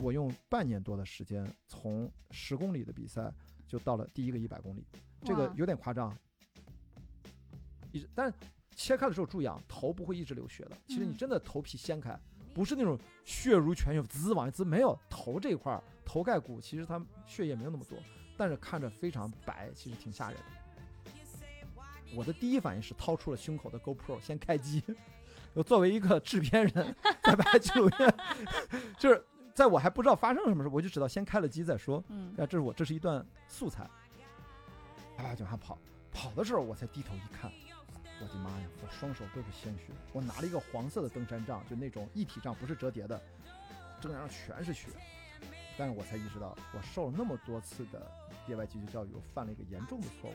我用半年多的时间，从十公里的比赛就到了第一个一百公里，这个有点夸张。一直，但是切开的时候注意啊，头不会一直流血的。其实你嗯真的头皮掀开，不是那种血如泉涌滋往一滋，没有头这一块儿头盖骨，其实它血液没有那么多，但是看着非常白，其实挺吓人的。我的第一反应是掏出了胸口的 GoPro 先开机，我 作为一个制片人在拍纪录片，就是在我还不知道发生了什么事，我就知道先开了机再说。嗯啊，这是我这是一段素材，啊，就往下跑，跑的时候我才低头一看，我的妈呀，我双手都是鲜血，我拿了一个黄色的登山杖，就那种一体杖，不是折叠的，登山上全是血，但是我才意识到，我受了那么多次的野外急救教育，我犯了一个严重的错误。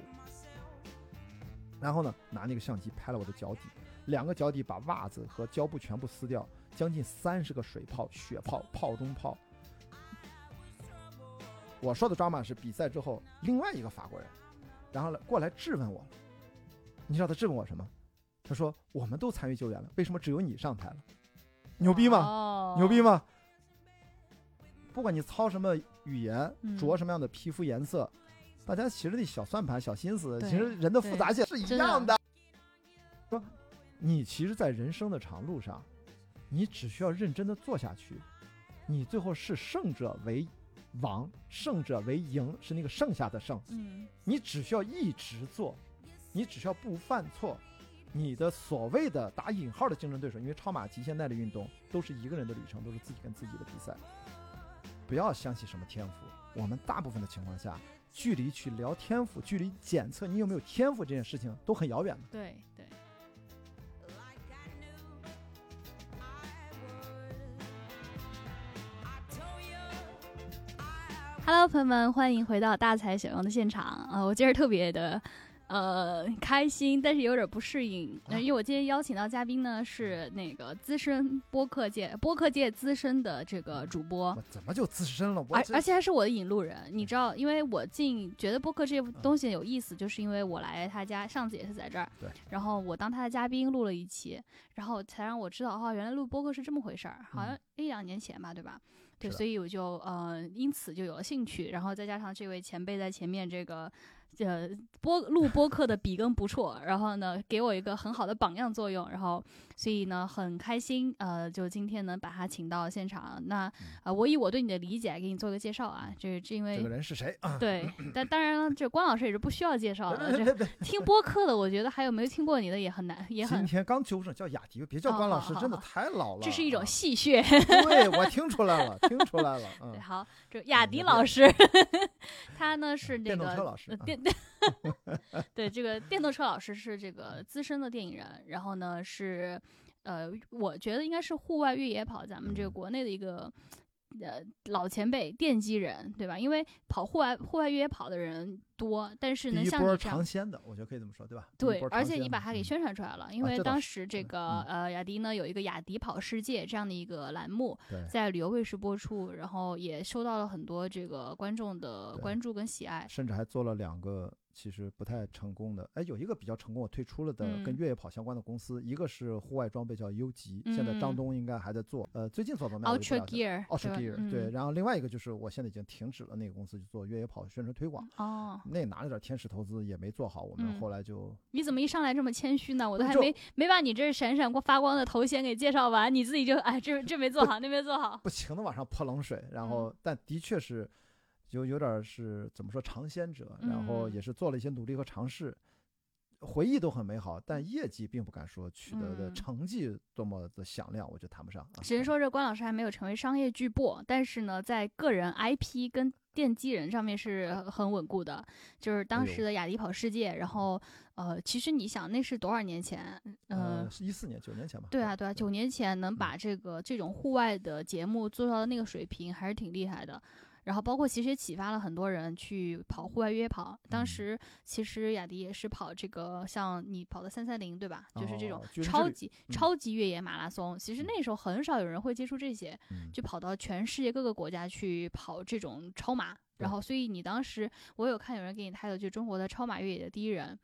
然后呢，拿那个相机拍了我的脚底，两个脚底把袜子和胶布全部撕掉，将近三十个水泡、血泡、泡中泡。我说的抓马是比赛之后另外一个法国人，然后来过来质问我，你知道他质问我什么？他说我们都参与救援了，为什么只有你上台了？牛逼吗？哦牛逼吗？不管你操什么语言，嗯着什么样的皮肤颜色，大家其实那小算盘、小心思，其实人的复杂性是一样的。说，你其实，在人生的长路上，你只需要认真的做下去，你最后是胜者为王，胜者为赢，是那个剩下的胜。嗯你只需要一直做，你只需要不犯错，你的所谓的打引号的竞争对手，因为超马极限耐力运动都是一个人的旅程，都是自己跟自己的比赛。不要相信什么天赋，我们大部分的情况下，距离去聊天赋，距离检测你有没有天赋这件事情都很遥远的。对 Hello，朋友们，欢迎回到大材小用的现场。啊、呃！我今儿特别的呃开心，但是有点不适应，呃因为我今天邀请到嘉宾呢是那个资深播客界播客界资深的这个主播，我怎么就资深了？我而而且还是我的引路人，你知道，因为我进觉得播客这东西有意思，就是因为我来他家，上次也是在这儿，对，然后我当他的嘉宾录了一期，然后才让我知道，哦，原来录播客是这么回事儿，好像一两年前吧，对吧？对，所以我就呃，因此就有了兴趣，然后再加上这位前辈在前面这个。呃，播录播客的笔耕不辍，然后呢，给我一个很好的榜样作用，然后所以呢，很开心，呃，就今天能把他请到现场。那呃，我以我对你的理解给你做个介绍啊，这是因为这个人是谁啊？对，但当然了，这关老师也是不需要介绍的。别 这！听播客的，我觉得还有没有听过你的也很难，也很，今天刚纠正，叫雅迪，别叫关老师，真的太老了。这是一种啊戏谑。对，我听出来了，听出来了。嗯对，，好，这雅迪老师，他呢是那电动个车老师啊呃电 对这个电动车老师是这个资深的电影人，然后呢是呃，我觉得应该是户外越野跑咱们这个嗯国内的一个。呃，老前辈奠基人，对吧？因为跑户外户外越野跑的人多，但是能第一波像你这样尝鲜的，我觉得可以这么说，对吧？对，而且你把它给宣传出来了，因为当时这嗯个呃雅迪呢有一个雅迪跑世界这样的一个栏目，在旅游卫视播出，然后也受到了很多这个观众的关注跟喜爱。甚至还做了两个其实不太成功的，哎，有一个比较成功，我退出了的跟嗯越野跑相关的公司，一个是户外装备叫优吉，现在张嗯。东应该还在做，呃，最近做怎么样 Ultra Gear，Ultra Gear 对，嗯然后另外一个就是我现在已经停止了那个公司，就做越野跑宣传推广，哦，那拿了点天使投资也没做好，我们嗯。后来就你怎么一上来这么谦虚呢？我都还没没把你这闪闪光发光的头衔给介绍完，你自己就哎这这没做好，那没做好。不停的往上泼冷水，然嗯。后但的确是有有点是怎么说尝鲜者，然后嗯也是做了一些努力和尝试，回忆都很美好，但业绩并不敢说取得的嗯成绩多么的响亮，我觉得谈不上啊。只能说这关老师还没有成为商业巨擘，但是呢，在个人 IP 跟奠基人上面是很稳固的。就是当时的雅迪跑世界，然后呃，其实你想那是多少年前？呃呃，，是一四年九年前吧。对啊，对啊，九年前能把这个这种户外的节目做到那个水平，还是挺厉害的。然后包括其实也启发了很多人去跑户外越野跑。当嗯时其实雅迪也是跑这个像你跑的三三零对吧？就是这种超级、嗯超级越野马拉松。其实那时候很少有人会接触这些，嗯就跑到全世界各个国家去跑这种超马。然后，所以你当时我有看有人给你拍的，就中国的超马越野的第一人。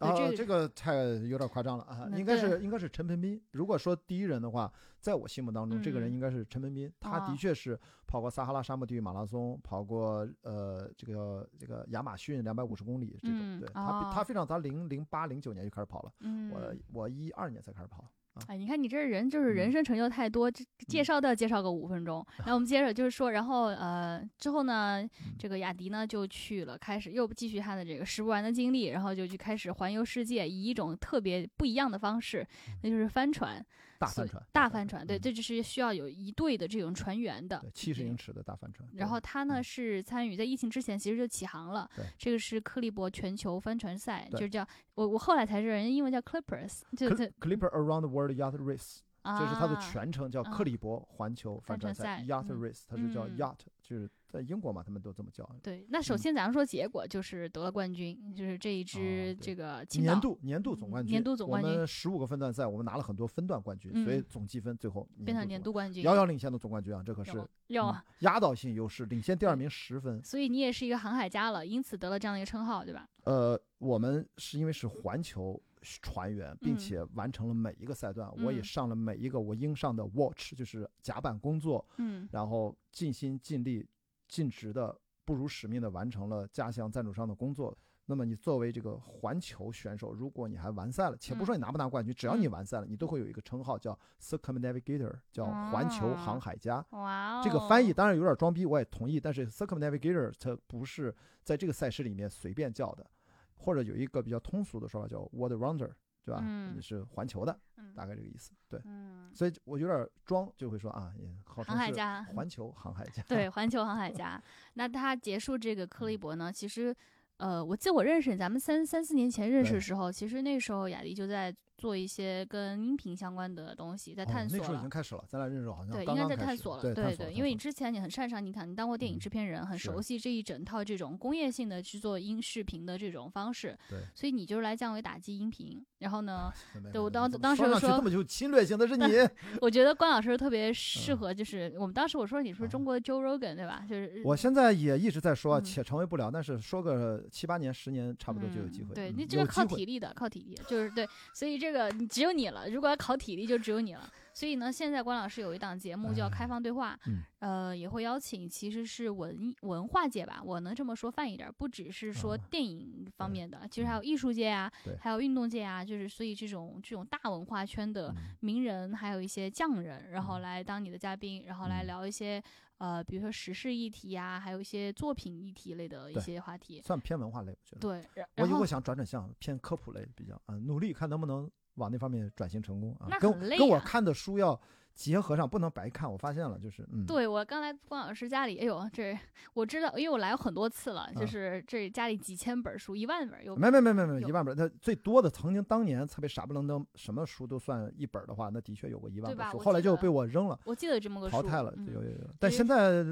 啊，这个这个太有点夸张了啊！应该是应该是陈盆斌。如果说第一人的话，在我心目当中，这个人嗯应该是陈盆斌。他哦的确是跑过撒哈拉沙漠地狱马拉松，跑过呃这个这个亚马逊两百五十公里这种。嗯对他他非常，他零零八零九年就开始跑了，嗯，我我一二年才开始跑。哎，你看你这人就是人嗯生成就太多，这介嗯。绍都要介绍个五分钟。然后我们接着就是说，然后呃之后呢，嗯。这个雅迪呢就去了，开始又继续他的这个食不完的经历，然后就去开始环游世界，以一种特别不一样的方式，那就是帆船，大帆船，大帆船，对，嗯。这就是需要有一队的这种船员的对，七十英尺的大帆船。然后他呢嗯。是参与在疫情之前其实就起航了对，这个是克利伯全球帆船赛，就是叫我我后来才知道人家英文叫 Clippers，就 Clipper Around the World Yacht Race，这是它的啊全称，叫啊克利伯环球帆船赛 Yacht 嗯。Race，它是叫嗯。Yacht，就是在英国嘛，他们都这么叫。对，那首嗯先咱们说结果就是得了冠军，就是这一支这个年度年度总冠军，年度总冠军我们十五个分段赛，我们拿了很多分段冠军，所以嗯总积分最后变成年年度冠军，遥遥领先的总冠军啊，这可是有有嗯压倒性优势，领先第二名十分。所以你也是一个航海家了，因此得了这样的一个称号，对吧？呃，我们是因为是环球船员，并嗯且完成了每一个赛段，我也嗯上了每一个我应上的 watch，就是甲板工作，嗯然后尽心尽力、尽职的、不辱使命的完成了家乡赞助商的工作。那么你作为这个环球选手，如果你还完赛了，且不说你拿不拿冠军，只要你嗯。完赛了，你都会有一个称号叫 circumnavigator，叫环球航海家。哇。哦，这个翻译当然有点装逼，我也同意，但是 circumnavigator 它不是在这个赛事里面随便叫的，或者有一个比较通俗的说法叫 world rounder，对吧？嗯你是环球的，嗯大概这个意思。对，嗯，所以我有点装，就会说啊，也号称是航海家环球航海家。对，环球航海家。那他结束这个克利伯呢，其实，呃，我记得我认识，咱们三三四年前认识的时候，其实那时候雅迪就在做一些跟音频相关的东西，在哦探索了。那时候已经开始了，咱俩认识好像对，应该在探索了，对对因为你之前你很擅长，你看你当过电影嗯制片人，很熟悉这一整套这种工业性的制作音视频的这种方式，对所以你就是来降维打击音频。然后呢，对我当当时说上去说这么有侵略性的是你，我觉得关老师特别适嗯合，就是我们当时我说你是不是中国的 Joe Rogan 对吧？就是我现在也一直在说，嗯且成为不了，但是说个七八年、十年，差不多就有机会。嗯对嗯你这个靠体力的，靠体力，就是对，所以这个你只有你了。如果要考体力，就只有你了。所以呢，现在关老师有一档节目叫《开放对话》，嗯呃，也会邀请其实是文艺文化界吧，我能这么说泛一点儿，不只是说啊电影方面的，其实还有艺术界啊，还有运动界啊，就是所以这种这种大文化圈的嗯名人，还有一些匠人，然后嗯来当你的嘉宾，然后来嗯聊一些。呃，比如说时事议题呀、还有一些作品议题类的一些话题。算偏文化类，我觉得。对，然我以然后后想转转向偏科普类比较，嗯，努力看能不能往那方面转型成功啊。跟跟我看的书要结合上，不能白看。我发现了，就是嗯，对我刚来关老师家里，哎呦，这我知道，因为我来过很多次了，就啊是这家里几千本书，一万本有。没没没没没有一万本，那最多的曾经当年特别傻不愣登，什么书都算一本的话，那的确有过一万本书，后来就被我扔了，我记得这么个书淘汰了，嗯有有有。但现在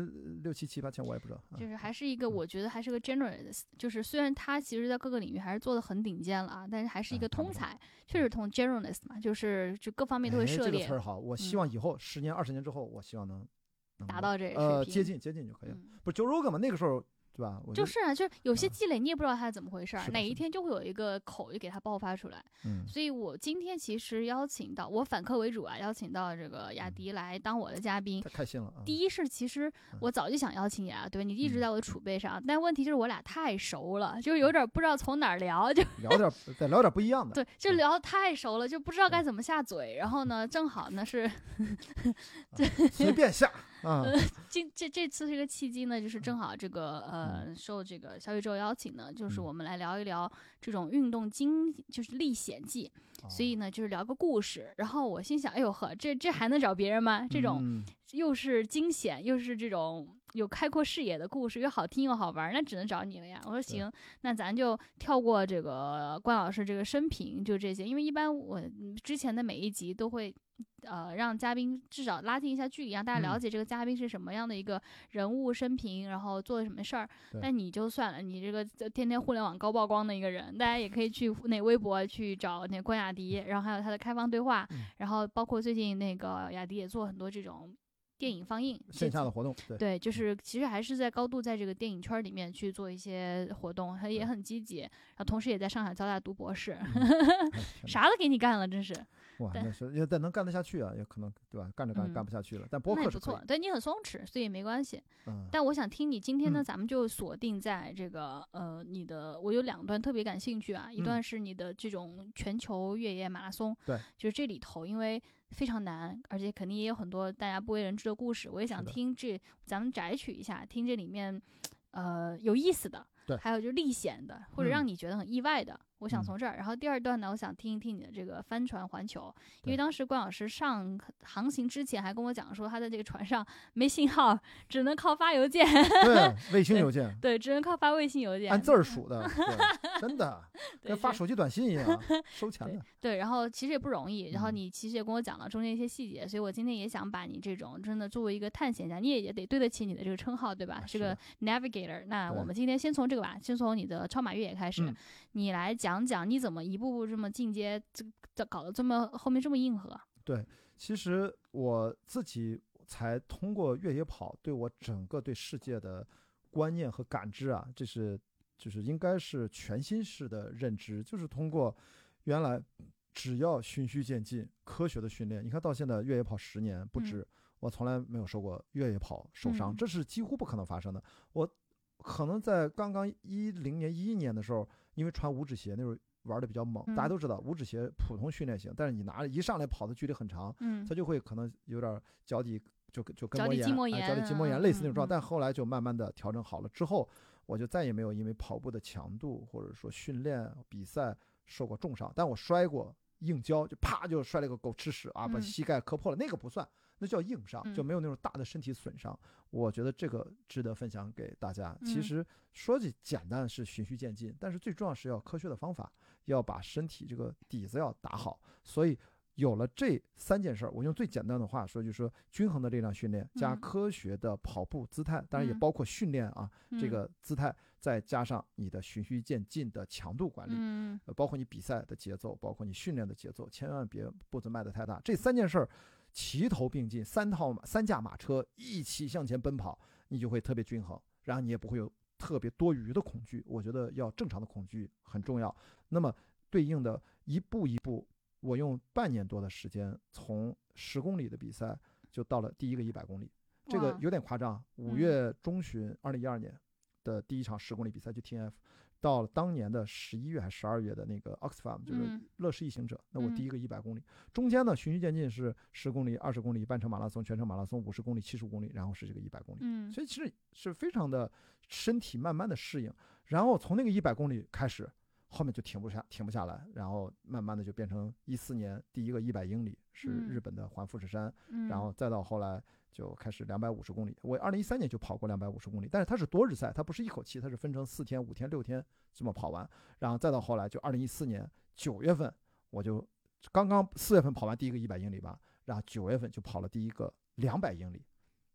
六七七八千我也不知道。啊就是还是一个，我觉得还是个 generalist，就是虽然他其实在各个领域还是做的很顶尖了啊，但是还是一个通才，确实通 generalist 嘛，就是就各方面都会哎涉猎这个词儿，好，我希嗯望以后十年、二十年之后，我希望能能达到这个呃。接近接近就可以了。嗯不是 Joe Rogan 嘛？那个时候对吧？就是啊，就是有些啊积累你也不知道它怎么回事儿，哪一天就会有一个口就给它爆发出来。嗯所以我今天其实邀请到我反客为主啊，邀请到这个雅迪来当我的嘉宾。太开心了啊！第一是，其实我早就想邀请你啊，对你一直嗯在我的储备上，但问题就是我俩太熟了，就有点不知道从哪儿聊，就聊点儿再聊点不一样的。对，就嗯聊太熟了，就不知道该怎么下嘴。然后呢，正好呢是对 随便下啊。今这这次这个契机呢，就是正好这个呃受这个小宇宙邀请呢，就是嗯我们来聊一聊这种运动经，就是历险记。所以呢，就是聊个故事。然后我心想，哎呦呵，这这还能找别人吗？这种嗯又是惊险，又是这种有开阔视野的故事，又好听又好玩，那只能找你了呀。我说行，那咱就跳过这个关老师这个生平，就这些，因为一般我嗯之前的每一集都会。呃，让嘉宾至少拉近一下距离，让大家了嗯解这个嘉宾是什么样的一个人物生平，然后做了什么事儿。但你就算了，你这个天天互联网高曝光的一个人，大家也可以去那微博去找那关雅迪，然后还有他的开放对话，嗯然后包括最近那个雅迪也做很多这种电影放映，线下的活动，对对，就是其实还是在高度在这个电影圈里面去做一些活动，他也很积极，然后同时也在上海交大读博士，啥都给你干了，真是，哇，那是也但能干得下去啊，也可能对吧？干着干干不下去了，但播那也不客对你很松弛，所以也没关系。嗯，但我想听你今天呢，嗯。咱们就锁定在这个呃，你的我有两段特别感兴趣啊，一嗯。段是你的这种全球越野马拉松，对，就是这里头因为非常难，而且肯定也有很多大家不为人知的故事，我也想听这咱们摘取一下，听这里面呃有意思的，对还有就历险的，或者嗯让你觉得很意外的。我想嗯从这儿，然后第二段呢，我想听一听你的这个帆船环球，因为当时关老师上航行之前还跟我讲说，他在这个船上没信号，只能靠发邮件，对，卫星邮件对，只能靠发卫星邮件。按字儿数 的，对，真的跟发手机短信一样，收钱的。对，然后其实也不容易。然后嗯你其实也跟我讲了中间一些细节，所以我今天也想把你这种真的作为一个探险家，你也也得对得起你的这个称号，对吧？是个 navigator。那我们今天先从这个吧，先从你的超马越野开始，嗯你来讲讲你怎么一步步这么进阶，这这搞得这么后面这么硬核。对其实我自己才通过越野跑，对我整个对世界的观念和感知啊，这是就是应该是全新式的认知，就是通过原来只要循序渐进、科学的训练，你看到现在越野跑十年不止，我从来没有受过越野跑受伤，嗯这是几乎不可能发生的。我可能在刚刚一零年、一一年的时候，因为穿五指鞋，那时候玩的比较猛，大家嗯。都知道五指鞋普通训练型，但是你拿着一上来跑的距离很长，嗯它就会可能有点脚底就就跟脚膜炎，底筋膜哎脚底筋膜炎炎类似那种状。但后来就慢慢的调整好了之后，我就再也没有因为跑步的强度或者说训练比赛受过重伤，但我摔过硬胶，就啪就摔了个狗吃屎啊，把嗯。膝盖磕破了，那个不算，那叫硬伤，就嗯没有那种大的身体损伤。我觉得这个值得分享给大家。其嗯实说起简单是循序渐进，但是最重要是要科学的方法，要把身体这个底子要打好。所以有了这三件事儿，我用最简单的话说，就是说均衡的力量训练加嗯科学的跑步姿态，当然也嗯包括训练啊，这嗯个姿态，再加上你的循序渐进的强度管理。包括你比赛的节奏，包括你训练的节奏，千万别步子迈得太大。这三件事儿齐头并进，三套马三驾马车一起向前奔跑，你就会特别均衡，然后你也不会有特别多余的恐惧。我觉得要正常的恐惧很重要。那么对应的一步一步，我用半年多的时间，从十公里的比赛就到了第一个一百公里。这个有点夸张。五嗯月中旬，二零一二年的第一场十公里比赛就 TNF，到了当年的十一月还是十二月的那个 Oxfam，就是嗯。乐视一行者，那我嗯第一个一百公里，中间呢循序渐进是十公里、二十公里、半程马拉松、全程马拉松、五十公里、七十公里，然后是这个一百公里。嗯。所以其实是非常的身体慢慢的适应，然后从那个一百公里开始，后面就停不下停不下来，然后慢慢的就变成一四年第一个一百英里是嗯。日本的环富士山，嗯，然后再到后来就开始两百五十公里。我二零一三年就跑过两百五十公里，但是它是多日赛，它不是一口气，它是分成四天、五天、六天这么跑完。然后再到后来就二零一四年九月份，我就刚刚四月份跑完第一个一百英里吧，然后九月份就跑了第一个两百英里，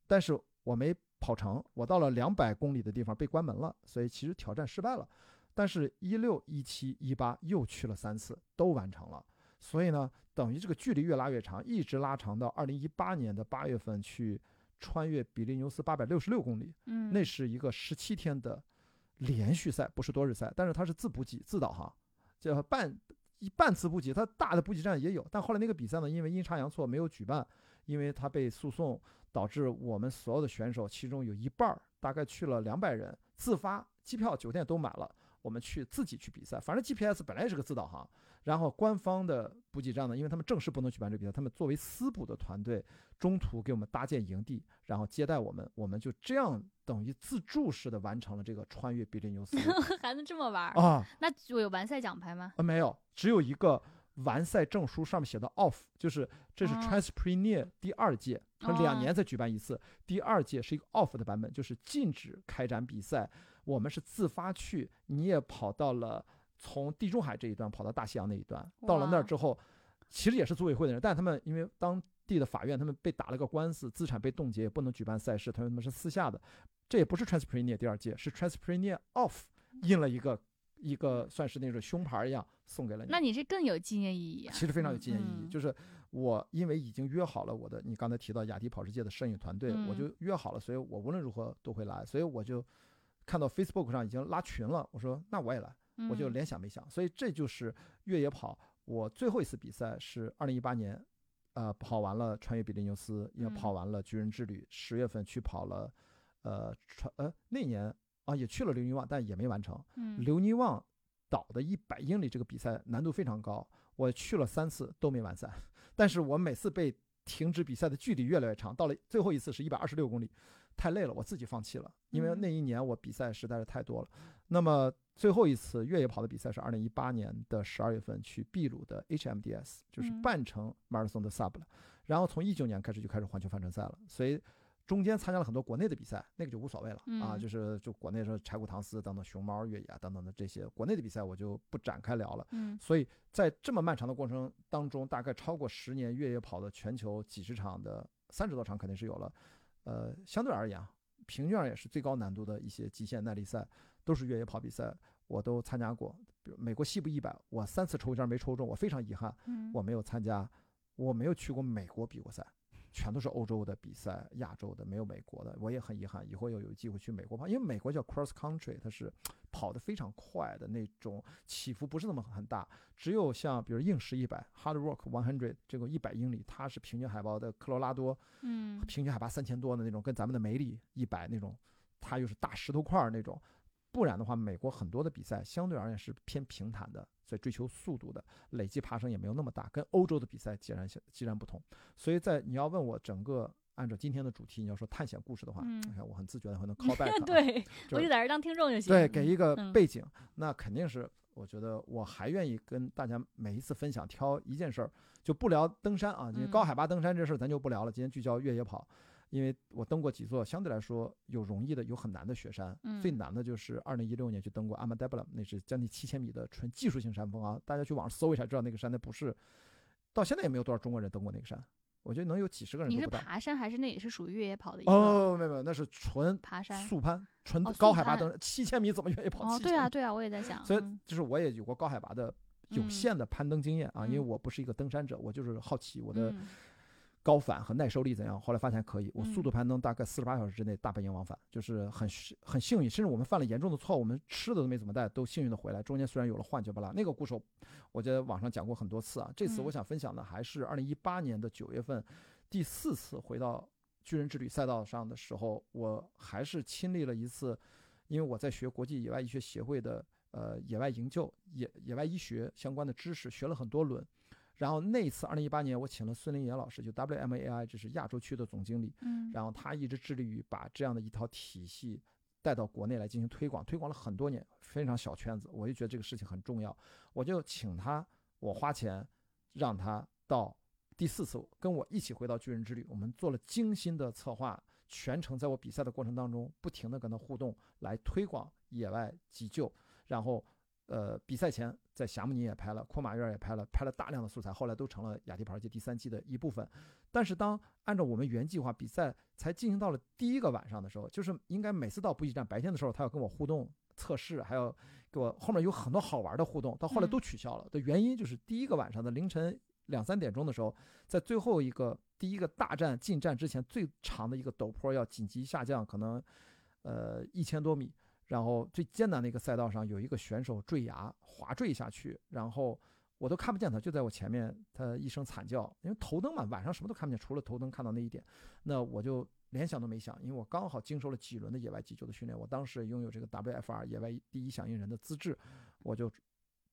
但是我没跑成，我到了两百公里的地方被关门了，所以其实挑战失败了。但是，一六、一七、一八又去了三次，都完成了。所以呢，等于这个距离越拉越长，一直拉长到二零一八年的八月份去穿越比利牛斯八百六十六公里，嗯那是一个十七天的连续赛，不是多日赛，但是它是自补给、自导航，叫半一半次补给，它大的补给站也有。但后来那个比赛呢，因为阴差阳错没有举办，因为它被诉讼，导致我们所有的选手其中有一半儿，大概去了两百人，自发机票、酒店都买了。我们去自己去比赛，反正 GPS 本来也是个自导航，然后官方的补给站呢，因为他们正式不能举办这个比赛，他们作为私补的团队，中途给我们搭建营地，然后接待我们，我们就这样等于自助式的完成了这个穿越比利牛斯 还能这么玩儿？啊那就有完赛奖牌吗？啊没有，只有一个完赛证书，上面写的 off，就是这是哦 Transpreneur 第二届，它两哦年才举办一次，第二届是一个 off 的版本，就是禁止开展比赛，我们是自发去，你也跑到了从地中海这一端跑到大西洋那一端，到了那儿之后，其实也是组委会的人，但他们因为当地的法院他们被打了个官司，资产被冻结，也不能举办赛事，他们是私下的，这也不是 Transpreneur 第二届，是 Transpreneur off 印了一个一个算是那种胸牌一样送给了你。那你这更有纪念意义啊！其实非常有纪念意义，嗯就是我因为已经约好了我的，你刚才提到雅迪跑世界的摄影团队，嗯我就约好了，所以我无论如何都会来，所以我就看到 Facebook 上已经拉群了，我说那我也来，我就嗯。连想没想，所以这就是越野跑我最后一次比赛是二零一八年，呃，跑完了穿越比利牛斯，也嗯。跑完了巨人之旅，十月份去跑了，呃，穿呃那年啊也去了留尼旺，但也没完成。嗯。留尼旺岛的一百英里这个比赛难度非常高，我去了三次都没完赛，但是我每次被停止比赛的距离越来越长，到了最后一次是一百二十六公里，太累了，我自己放弃了，因为嗯那一年我比赛实在是太多了。那么最后一次越野跑的比赛是二零一八年的十二月份去秘鲁的 HMDS，就是嗯半程马拉松的 sub 了。然后从一九年开始就开始环球帆船赛了，所以中间参加了很多国内的比赛，那个就无所谓了、啊，嗯就是就国内说柴谷唐斯等等熊猫越野啊等等的这些国内的比赛我就不展开聊了。嗯所以在这么漫长的过程当中，大概超过十年越野跑的全球几十场的三十多场肯定是有了，呃，相对而言啊，平均而言是最高难度的一些极限耐力赛，都是越野跑比赛，我都参加过。比如美国西部一百，我三次抽签没抽中，我非常遗憾，嗯我没有参加，我没有去过美国比过赛。全都是欧洲的比赛，亚洲的没有美国的，我也很遗憾，以后要有机会去美国跑，因为美国叫 cross country，它是跑得非常快的那种，起伏不是那么很大，只有像比如硬石一百 hard rock one hundred 这个一百英里，它是平均海拔的科罗拉多嗯平均海拔三千多的那种，跟咱们的梅里一百那种，它又是大石头块儿那种。不然的话，美国很多的比赛相对而言是偏平坦的，所以追求速度的，累计爬升也没有那么大，跟欧洲的比赛截然截然不同。所以在你要问我整个按照今天的主题，你要说探险故事的话，嗯你看我很自觉的可能 call back，啊对，就我就在这儿当听众就行。对，给一个嗯背景，那肯定是我觉得我还愿意跟大家每一次分享挑一件事儿，就不聊登山啊，高海拔登山这事儿咱就不聊了，今天聚焦越野跑。因为我登过几座相对来说有容易的，有很难的雪山。嗯最难的就是二零一六年去登过阿曼达布拉，那是将近七千米的纯技术性山峰啊！大家去网上搜一下，知道那个山，那不是到现在也没有多少中国人登过那个山，我觉得能有几十个人你是。爬山还是那也是属于越野跑的哦，没有没有，那是纯爬山？速攀，纯高海拔攀登七千米怎么越野跑？哦，对啊，对啊，我也在想，所以嗯就是我也有过高海拔的有嗯限的攀登经验啊，因为嗯我不是一个登山者，我就是好奇我的嗯高反和耐受力怎样。后来发现可以，我速嗯度攀登大概四十八小时之内大本营往返，就是很很幸运。甚至我们犯了严重的错误，我们吃的都没怎么带，都幸运的回来。中间虽然有了幻觉吧啦，那个故事我我在网上讲过很多次啊。这次嗯我想分享的还是二零一八年的九月份第四次回到巨人之旅赛道上的时候，我还是亲历了一次，因为我在学国际野外医学协会的呃野外营救、野野外医学相关的知识，学了很多轮。然后那一次，二零一八年，我请了孙林岩老师，就 WMAI，这是亚洲区的总经理，嗯，然后他一直致力于把这样的一套体系带到国内来进行推广，推广了很多年，非常小圈子。我就觉得这个事情很重要，我就请他，我花钱让他到第四次跟我一起回到巨人之旅，我们做了精心的策划，全程在我比赛的过程当中，不停的跟他互动，来推广野外急救，然后。呃，比赛前在霞慕尼也拍了，库马院也拍了，拍了大量的素材，后来都成了雅迪跑世界第三季的一部分。但是当按照我们原计划比赛才进行到了第一个晚上的时候，就是应该每次到补给站白天的时候，他要跟我互动测试，还要给我后面有很多好玩的互动，到后来都取消了。的原因就是第一个晚上的凌晨两三点钟的时候，在最后一个第一个大站进站之前最长的一个陡坡要紧急下降，可能呃一千多米。然后最艰难的一个赛道上有一个选手坠崖滑坠下去，然后我都看不见他，就在我前面，他一声惨叫，因为头灯嘛，晚上什么都看不见，除了头灯看到那一点，那我就连想都没想，因为我刚好经受了几轮的野外急救的训练，我当时拥有这个 WFR 野外第一响应人的资质，我就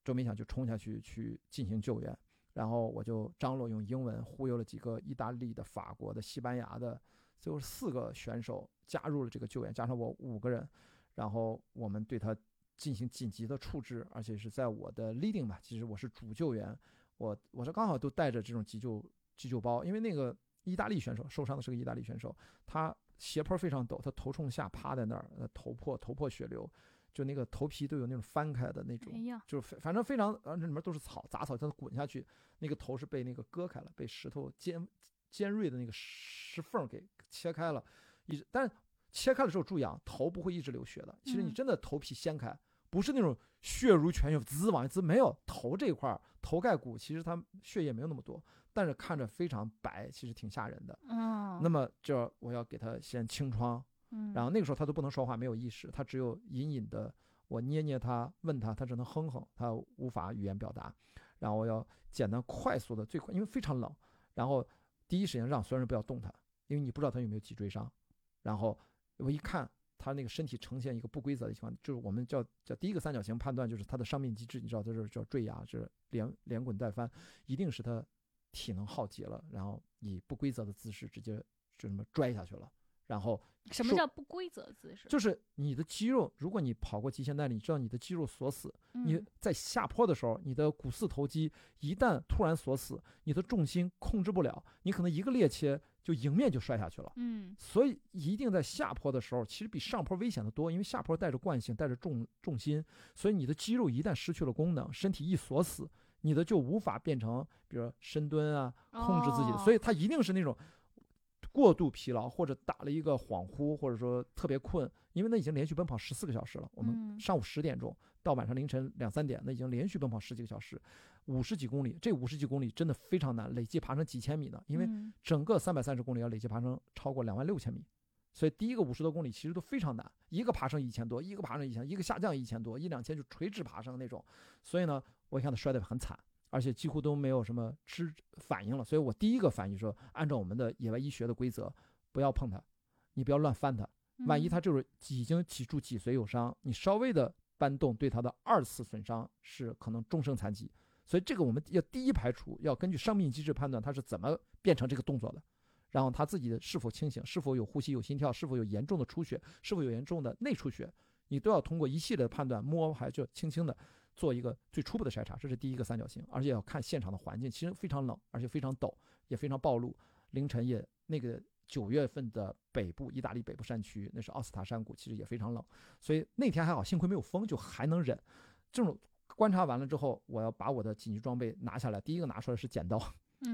周没想就冲下去去进行救援，然后我就张罗用英文忽悠了几个意大利的、法国的、西班牙的，最后四个选手加入了这个救援，加上我五个人。然后我们对他进行紧急的处置，而且是在我的 leading 吧，其实我是主救援，我我是刚好都带着这种急救急救包，因为那个意大利选手受伤的是个意大利选手，他斜坡非常陡，他头冲下趴在那儿，呃头破头破血流，就那个头皮都有那种翻开的那种哎，就是反正非常，呃，那里面都是草杂草，它滚下去，那个头是被那个割开了，被石头尖尖锐的那个石缝给切开了，一直，但是切开的时候注意啊，头不会一直流血的。其实你嗯真的头皮掀开，不是那种血如泉涌滋往外滋，没有头这一块儿头盖骨其实它血液没有那么多，但是看着非常白，其实挺吓人的。嗯，那么这我要给他先清创，嗯，然后那个时候他都不能说话，没有意识，他只有隐隐的我捏捏他，问他，他只能哼哼，他无法语言表达。然后我要简单快速的最快，因为非常冷，然后第一时间让所有人不要动他，因为你不知道他有没有脊椎伤。然后我一看他那个身体呈现一个不规则的情况，就是我们叫叫第一个三角形判断，就是他的伤病机制，你知道，这是叫坠崖，是连连滚带翻，一定是他体能耗竭了，然后以不规则的姿势直接就这么拽下去了，然后什么叫不规则姿势？就是你的肌肉，如果你跑过极限耐力，你知道你的肌肉锁死，你嗯在下坡的时候，你的股四头肌一旦突然锁死，你的重心控制不了，你可能一个趔趄就迎面就摔下去了。嗯所以一定在下坡的时候，其实比上坡危险的多，因为下坡带着惯性，带着重重心，所以你的肌肉一旦失去了功能，身体一锁死，你的就无法变成，比如深蹲啊，控制自己所以它一定是那种过度疲劳，或者打了一个恍惚，或者说特别困，因为那已经连续奔跑十四个小时了。我们嗯上午十点钟到晚上凌晨两三点，那已经连续奔跑十几个小时，五十几公里，这五十几公里真的非常难，累计爬升几千米呢，因为嗯整个三百三十公里要累计爬升超过两万六千米，所以第一个五十多公里其实都非常难，一个爬升一千多，一个爬升一千，一个下降一千多，一两千就垂直爬升那种。所以呢，我一看他摔得很惨，而且几乎都没有什么吃反应了。所以我第一个反应说，按照我们的野外医学的规则，不要碰它，你不要乱翻它，万一嗯他就是已经脊柱脊髓有伤，你稍微的搬动对它的二次损伤是可能终生残疾。所以这个我们要第一排除，要根据伤病机制判断它是怎么变成这个动作的，然后他自己的是否清醒，是否有呼吸、有心跳，是否有严重的出血，是否有严重的内出血，你都要通过一系列的判断，摸还就轻轻的做一个最初步的筛查，这是第一个三角形，而且要看现场的环境，其实非常冷，而且非常陡，也非常暴露，凌晨也那个九月份的北部，意大利北部山区，那是奥斯塔山谷，其实也非常冷，所以那天还好，幸亏没有风，就还能忍。这种观察完了之后，我要把我的紧急装备拿下来，第一个拿出来是剪刀，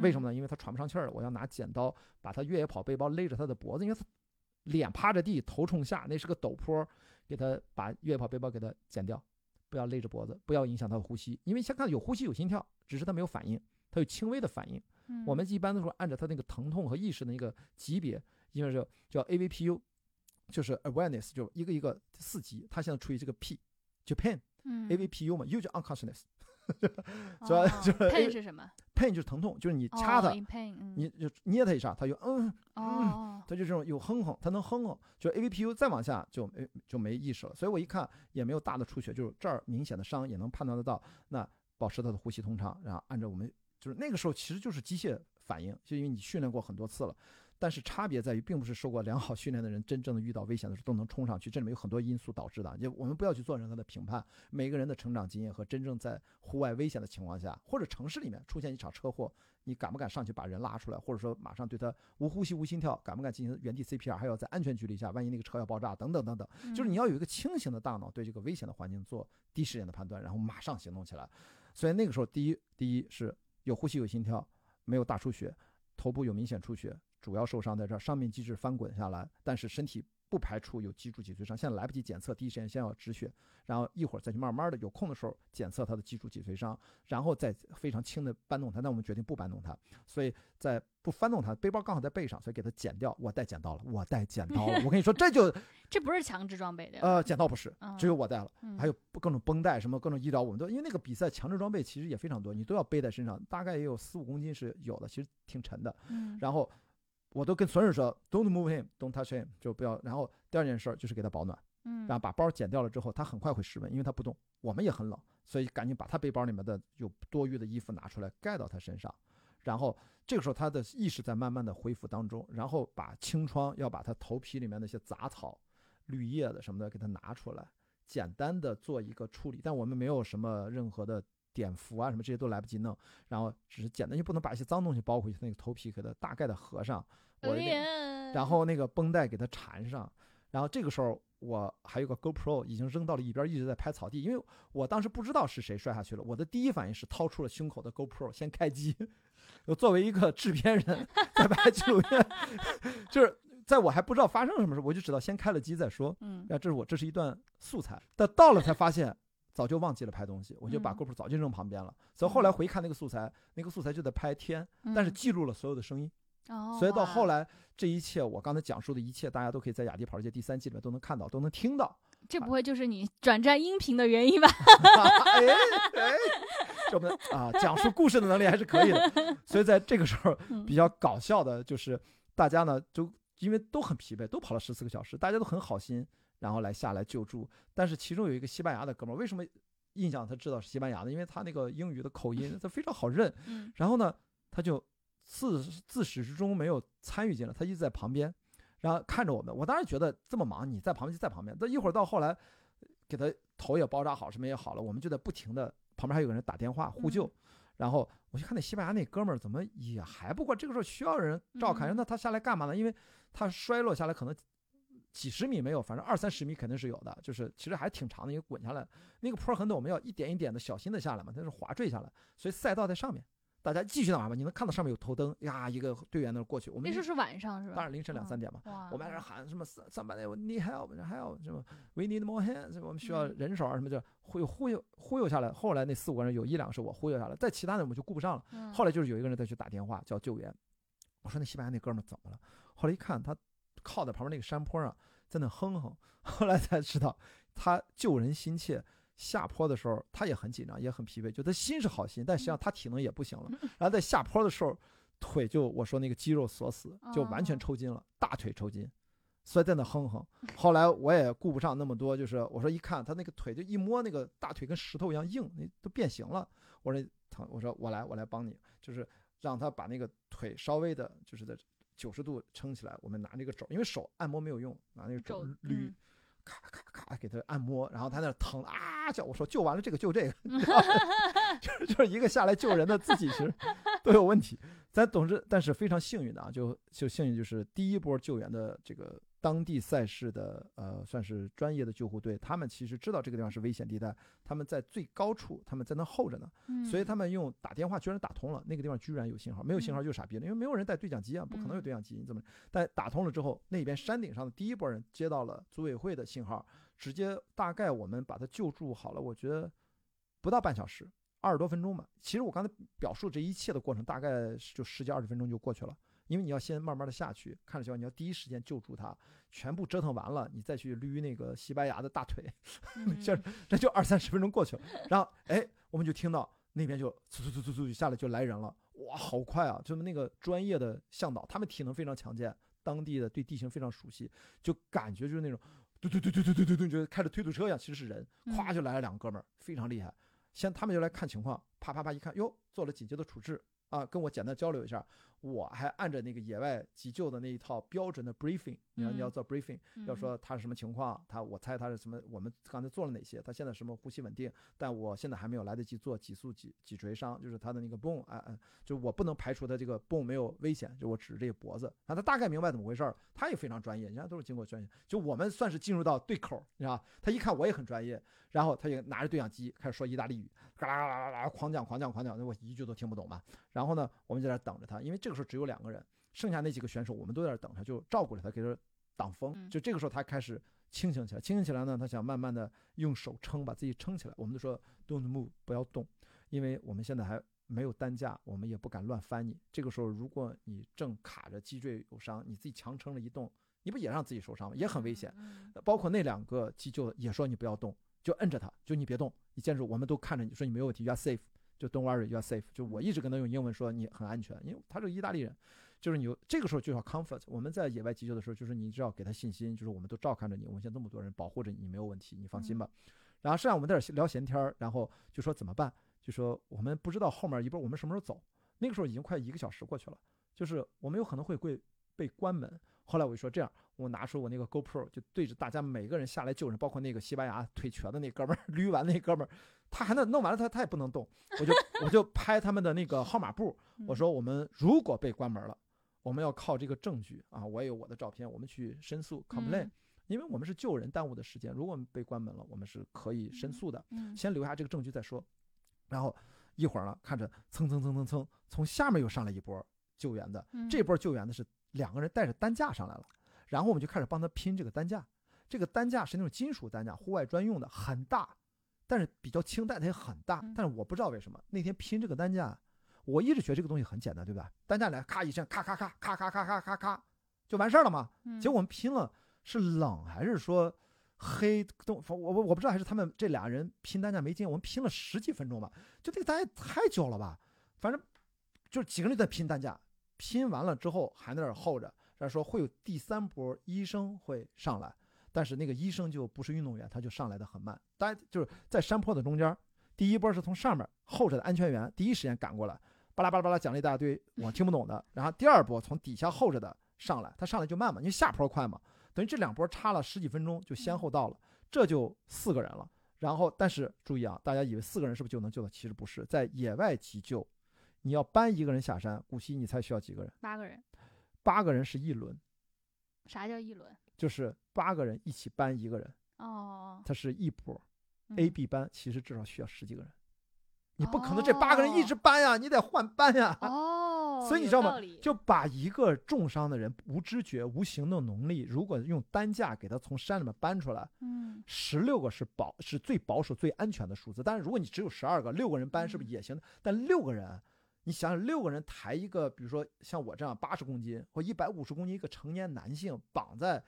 为什么呢？因为他喘不上气儿了，我要拿剪刀把他越野跑背包勒着他的脖子，因为他脸趴着地，头冲下，那是个陡坡，给他把越野跑背包给他剪掉，不要勒着脖子，不要影响他的呼吸，因为先看有呼吸有心跳，只是他没有反应，他有轻微的反应。嗯我们一般都说按照他那个疼痛和意识的那个级别，因为是叫 AVPU，就是 awareness，就一个一个四级，他现在处于这个 P，就。嗯 AVPU 嘛，U 就 unconsciousness，主要就是 pain 是什么？Pain 就是疼痛，就是你掐它，哦 in pain，嗯你就捏它一下，它就嗯，嗯它就这种有哼哼，它能哼哼，就 AVPU 再往下就没就没意识了。所以我一看也没有大的出血，就是这儿明显的伤也能判断得到。那保持他的呼吸通畅，然后按照我们就是那个时候其实就是机械反应，就因为你训练过很多次了。但是差别在于，并不是受过良好训练的人，真正的遇到危险的时候都能冲上去。这里面有很多因素导致的，就我们不要去做任何的评判。每个人的成长经验和真正在户外危险的情况下，或者城市里面出现一场车祸，你敢不敢上去把人拉出来，或者说马上对他无呼吸无心跳，敢不敢进行原地 CPR，还要在安全距离下，万一那个车要爆炸等等等等，就是你要有一个清醒的大脑，对这个危险的环境做第一时间的判断，然后马上行动起来。所以那个时候，第一，第一是有呼吸有心跳，没有大出血，头部有明显出血，主要受伤在这儿，上面机制翻滚下来，但是身体不排除有脊柱脊髓伤，现在来不及检测，第一时间先要止血，然后一会儿再去慢慢的有空的时候检测他的脊柱脊髓伤，然后再非常轻的搬动它。那我们决定不搬动它，所以在不翻动它，背包刚好在背上，所以给它剪掉。我带剪刀了，我带剪刀了。我跟你说，这就 这不是强制装备的，呃，剪刀不是，只有我带了。嗯还有各种绷带，什么各种医疗，我们都因为那个比赛强制装备其实也非常多，你都要背在身上，大概也有四五公斤是有的，其实挺沉的。嗯然后我都跟所有人说，Don't move him，Don't touch him，就不要。然后第二件事儿就是给他保暖，嗯，然后把包剪掉了之后，他很快会失温，因为他不动，我们也很冷，所以赶紧把他背包里面的有多余的衣服拿出来盖到他身上，然后这个时候他的意识在慢慢的恢复当中，然后把清创要把他头皮里面那些杂草、绿叶子什么的给他拿出来，简单的做一个处理，但我们没有什么任何的碘伏啊什么这些都来不及弄，然后只是简单，就不能把一些脏东西包回去，那个头皮给它大概的合上，我然后那个绷带给它缠上，然后这个时候我还有个 GoPro 已经扔到了一边，一直在拍草地，因为我当时不知道是谁摔下去了，我的第一反应是掏出了胸口的 GoPro 先开机。我作为一个制片人在拍纪录片，就是在我还不知道发生什么时候，我就知道先开了机再说。嗯啊，这是我这是一段素材，但到了才发现早就忘记了拍东西，我就把嗯 GoPro 早就扔旁边了。所以后来回看那个素材，那个素材就在拍天，但是嗯记录了所有的声音。哦，所以到后来，这一切我刚才讲述的一切，大家都可以在《雅迪跑世界》第三季里面都能看到，都能听到。这不会就是你转战音频的原因吧？哎哎，这我们啊讲述故事的能力还是可以的。所以在这个时候 嗯比较搞笑的就是，大家呢就因为都很疲惫，都跑了十四个小时，大家都很好心，然后来下来救助。但是其中有一个西班牙的哥们儿，为什么印象他知道是西班牙的？因为他那个英语的口音，他非常好认。嗯然后呢，他就自自始至终没有参与进来，他一直在旁边，然后看着我们。我当然觉得这么忙，你在旁边就在旁边。但一会儿到后来，给他头也包扎好，什么也好了，我们就在不停的旁边还有个人打电话呼救。嗯然后我就看那西班牙那哥们儿怎么也还不过，这个时候需要人照看，嗯那他下来干嘛呢？因为他摔落下来可能几十米没有，反正二三十米肯定是有的，就是其实还挺长的，一个滚下来，那个坡很陡，我们要一点一点的小心的下来嘛，它是滑坠下来，所以赛道在上面，大家继续往上吧，你能看到上面有头灯呀，一个队员那过去，我们那时候是晚上是吧？当然凌晨两三点嘛，哇，我们在那喊什么三三百 need help，还有什么 we need more hands，我们需要嗯人手啊什么的，忽悠忽悠忽悠下来。后来那四五个人有一两个是我忽悠下来，再其他的我们就顾不上了。嗯后来就是有一个人再去打电话叫救援，我说那西班牙那哥们儿怎么了？后来一看他靠在旁边那个山坡上在那哼哼，后来才知道他救人心切。下坡的时候，他也很紧张，也很疲惫，就他心是好心，但实际上他体能也不行了。然后在下坡的时候，腿就我说那个肌肉锁死，就完全哦抽筋了，大腿抽筋，所以在那哼哼。后来我也顾不上那么多，就是我说一看他那个腿就一摸那个大腿跟石头一样硬，那都变形了。我说疼，我说我来我来帮你，就是让他把那个腿稍微的，就是在九十度撑起来。我们拿那个肘，因为手按摩没有用，拿那个肘肘捋嗯，咔咔咔给他按摩，然后他那疼啊叫，我说救完了这个救这个 就是就是一个下来救人的，自己其实都有问题。咱总之，但是非常幸运的啊，就就幸运就是第一波救援的这个当地赛事的呃，算是专业的救护队，他们其实知道这个地方是危险地带，他们在最高处，他们在那候着呢，所以他们用打电话居然打通了，那个地方居然有信号，没有信号就傻逼了，因为没有人带对讲机啊，不可能有嗯对讲机，你怎么？但打通了之后，那边山顶上的第一波人接到了组委会的信号，直接大概我们把他救助好了，我觉得不到半小时，二十多分钟吧。其实我刚才表述这一切的过程，大概就十几二十分钟就过去了。因为你要先慢慢的下去，看着情况，你要第一时间救助他，全部折腾完了，你再去捋那个西班牙的大腿，嗯这这就二三十分钟过去了。然后哎，我们就听到那边就嗖嗖嗖嗖嗖下来就来人了，哇，好快啊！就是那个专业的向导，他们体能非常强健，当地的对地形非常熟悉，就感觉就是那种嘟嘟嘟嘟嘟嘟嘟嘟，就开着推土车一样，其实是人，咵嗯就来了两个哥们儿，非常厉害。先他们就来看情况，啪啪啪一看，哟，做了紧急的处置啊，跟我简单交流一下。我还按着那个野外急救的那一套标准的 briefing，你要你要嗯做 briefing，要嗯说他是什么情况，他我猜他是什么，我们刚才做了哪些，他现在什么呼吸稳定，但我现在还没有来得及做脊柱脊脊椎伤，就是他的那个 bone，哎哎，就我不能排除他这个 bone 没有危险，就我指着这个脖子，啊，他大概明白怎么回事儿，他也非常专业，人家都是经过专业，就我们算是进入到对口，你知道吧？他一看我也很专业，然后他就拿着对讲机开始说意大利语，嘎啦啦啦啦狂讲狂讲狂讲，那我一句都听不懂嘛。然后呢，我们在那等着他，因为这个时候只有两个人，剩下那几个选手我们都在那等他，就照顾着他，给他挡风。嗯就这个时候他开始清醒起来，清醒起来呢，他想慢慢的用手撑，把自己撑起来。我们就说 don't move，不要动，因为我们现在还没有担架，我们也不敢乱翻你。这个时候如果你正卡着脊椎有伤，你自己强撑着一动，你不也让自己受伤吗？也很危险。嗯包括那两个急救的也说你不要动，就摁着他，就你别动，你坚持，我们都看着你说你没有问题，you are safe，就 don't worry，you are safe。就我一直跟他用英文说你很安全，因为他是个意大利人，就是你这个时候就要 comfort。我们在野外急救的时候，就是你只要给他信心，就是我们都照看着你，我们现在这么多人保护着你，你没有问题，你放心吧。然后剩下我们在这儿聊闲天儿，然后就说怎么办，就说我们不知道后面一波我们什么时候走，那个时候已经快一个小时过去了，就是我们有可能会会被关门。后来我就说这样，我拿出我那个 GoPro，就对着大家每个人下来救人，包括那个西班牙腿瘸的那哥们儿，捋完那哥们儿，他还能弄完了他他也不能动，我就我就拍他们的那个号码布，我说我们如果被关门了，我们要靠这个证据啊，我也有我的照片，我们去申诉 complain，、嗯因为我们是救人耽误的时间，如果我们被关门了，我们是可以申诉的，嗯。先留下这个证据再说。然后一会儿呢，看着蹭蹭蹭蹭蹭，从下面又上来一波救援的，嗯。这波救援的是两个人带着担架上来了，然后我们就开始帮他拼这个担架。这个担架是那种金属担架，户外专用的，很大，但是比较轻，但它也很大嗯。但是我不知道为什么那天拼这个担架，我一直觉得这个东西很简单，对吧？担架来咔一声，咔咔咔咔咔咔咔咔咔就完事儿了嘛。嗯结果我们拼了，是冷还是说黑东？我我我不知道，还是他们这俩人拼担架没劲。我们拼了十几分钟吧，就这个单价太久了吧？反正就是几个人在拼担架，拼完了之后还在那儿候着，然后说会有第三波医生会上来，但是那个医生就不是运动员，他就上来的很慢。大家就是在山坡的中间，第一波是从上面候着的安全员第一时间赶过来，巴拉巴拉巴拉讲了一大堆我听不懂的，然后第二波从底下候着的上来，他上来就慢嘛，因为下坡快嘛，等于这两波差了十几分钟就先后到了，这就四个人了。然后，但是注意啊，大家以为四个人是不是就能救到？其实不是，在野外急救，你要搬一个人下山，古希你猜需要几个人？八个人，八个人是一轮，啥叫一轮？就是八个人一起搬一个人，哦它是一波。嗯 A、B 班其实至少需要十几个人，你不可能这八个人一直搬呀，你得换班呀。哦，所以你知道吗？就把一个重伤的人无知觉、无行动能力，如果用担架给他从山里面搬出来，嗯十六个是保是最保守、最安全的数字。但是如果你只有十二个，六个人搬是不是也行？但六个人，你想想，六个人抬一个，比如说像我这样八十公斤或一百五十公斤一个成年男性绑在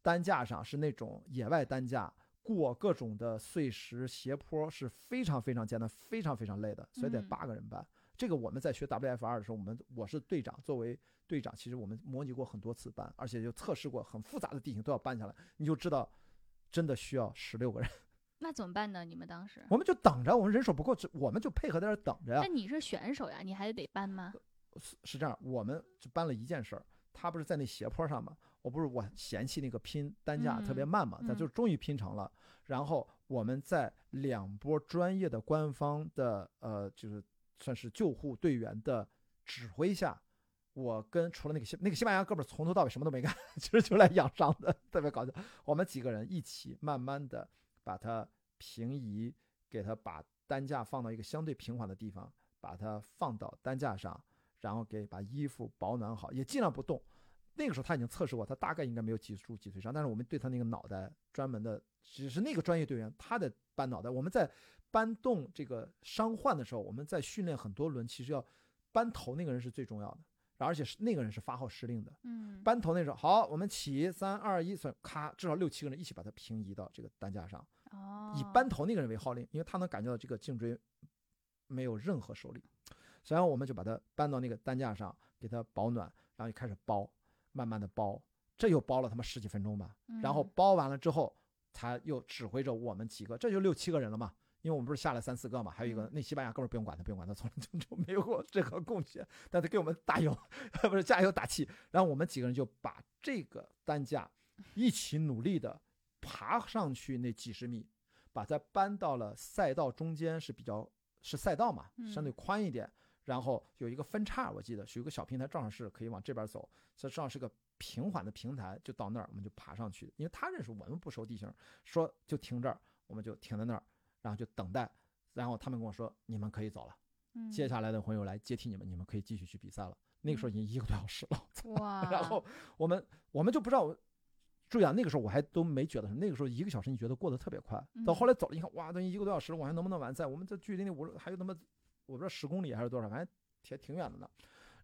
担架上，是那种野外担架。过各种的碎石斜坡是非常非常艰难、非常非常累的，所以得嗯八个人搬。这个我们在学 WFR 的时候，我们我是队长，作为队长，其实我们模拟过很多次搬，而且就测试过很复杂的地形都要搬下来，你就知道真的需要十六个人。那怎么办呢？你们当时？我们就等着，我们人手不够，只我们就配合在这儿等着呀那。你是选手呀，你还得搬吗？是是这样，我们就搬了一件事儿，他不是在那斜坡上嘛，我不是我嫌弃那个拼担架特别嗯慢嘛，咱嗯就终于拼成了。然后我们在两波专业的官方的呃，就是算是救护队员的指挥下，我跟除了那个西那个西班牙哥们儿从头到尾什么都没干，其实就来养伤的，特别搞笑。我们几个人一起慢慢的把它平移，给它把担架放到一个相对平缓的地方，把它放到担架上，然后给把衣服保暖好，也尽量不动。那个时候他已经测试过，他大概应该没有脊柱脊髓伤，但是我们对他那个脑袋专门的，只是那个专业队员他的搬脑袋。我们在搬动这个伤患的时候，我们在训练很多轮，其实要搬头那个人是最重要的，而且是那个人是发号施令的。嗯，搬头那时候好，我们起三二一，算咔，至少六七个人一起把它平移到这个担架上，哦，以班头那个人为号令，因为他能感觉到这个颈椎没有任何受力，然后我们就把它搬到那个担架上，给它保暖，然后就开始包，慢慢的包，这又包了他妈十几分钟吧，然后嗯包完了之后，他又指挥着我们几个，这就六七个人了嘛。因为我们不是下来三四个嘛，还有一个嗯那西班牙哥们儿不用管他，不用管他，从来就 就没有过任何贡献，但他给我们打油，不是加油打气。然后我们几个人就把这个担架一起努力的爬上去那几十米，把它搬到了赛道中间，是比较是赛道嘛，相对嗯宽一点。然后有一个分叉，我记得是有个小平台，正好是可以往这边走，这正好是个平缓的平台，就到那儿我们就爬上去。因为他认识我们不熟地形，说就停这儿，我们就停在那儿，然后就等待。然后他们跟我说，你们可以走了，嗯接下来的朋友来接替你们，你们可以继续去比赛了。那个时候已经一个多小时了，然后我们我们就不知道，注意啊，那个时候我还都没觉得什么，那个时候一个小时你觉得过得特别快，到嗯后来走了，一看哇，等于一个多小时了，我还能不能完赛？我们这距离那五还有他妈我不知道十公里还是多少，反正挺挺远的呢。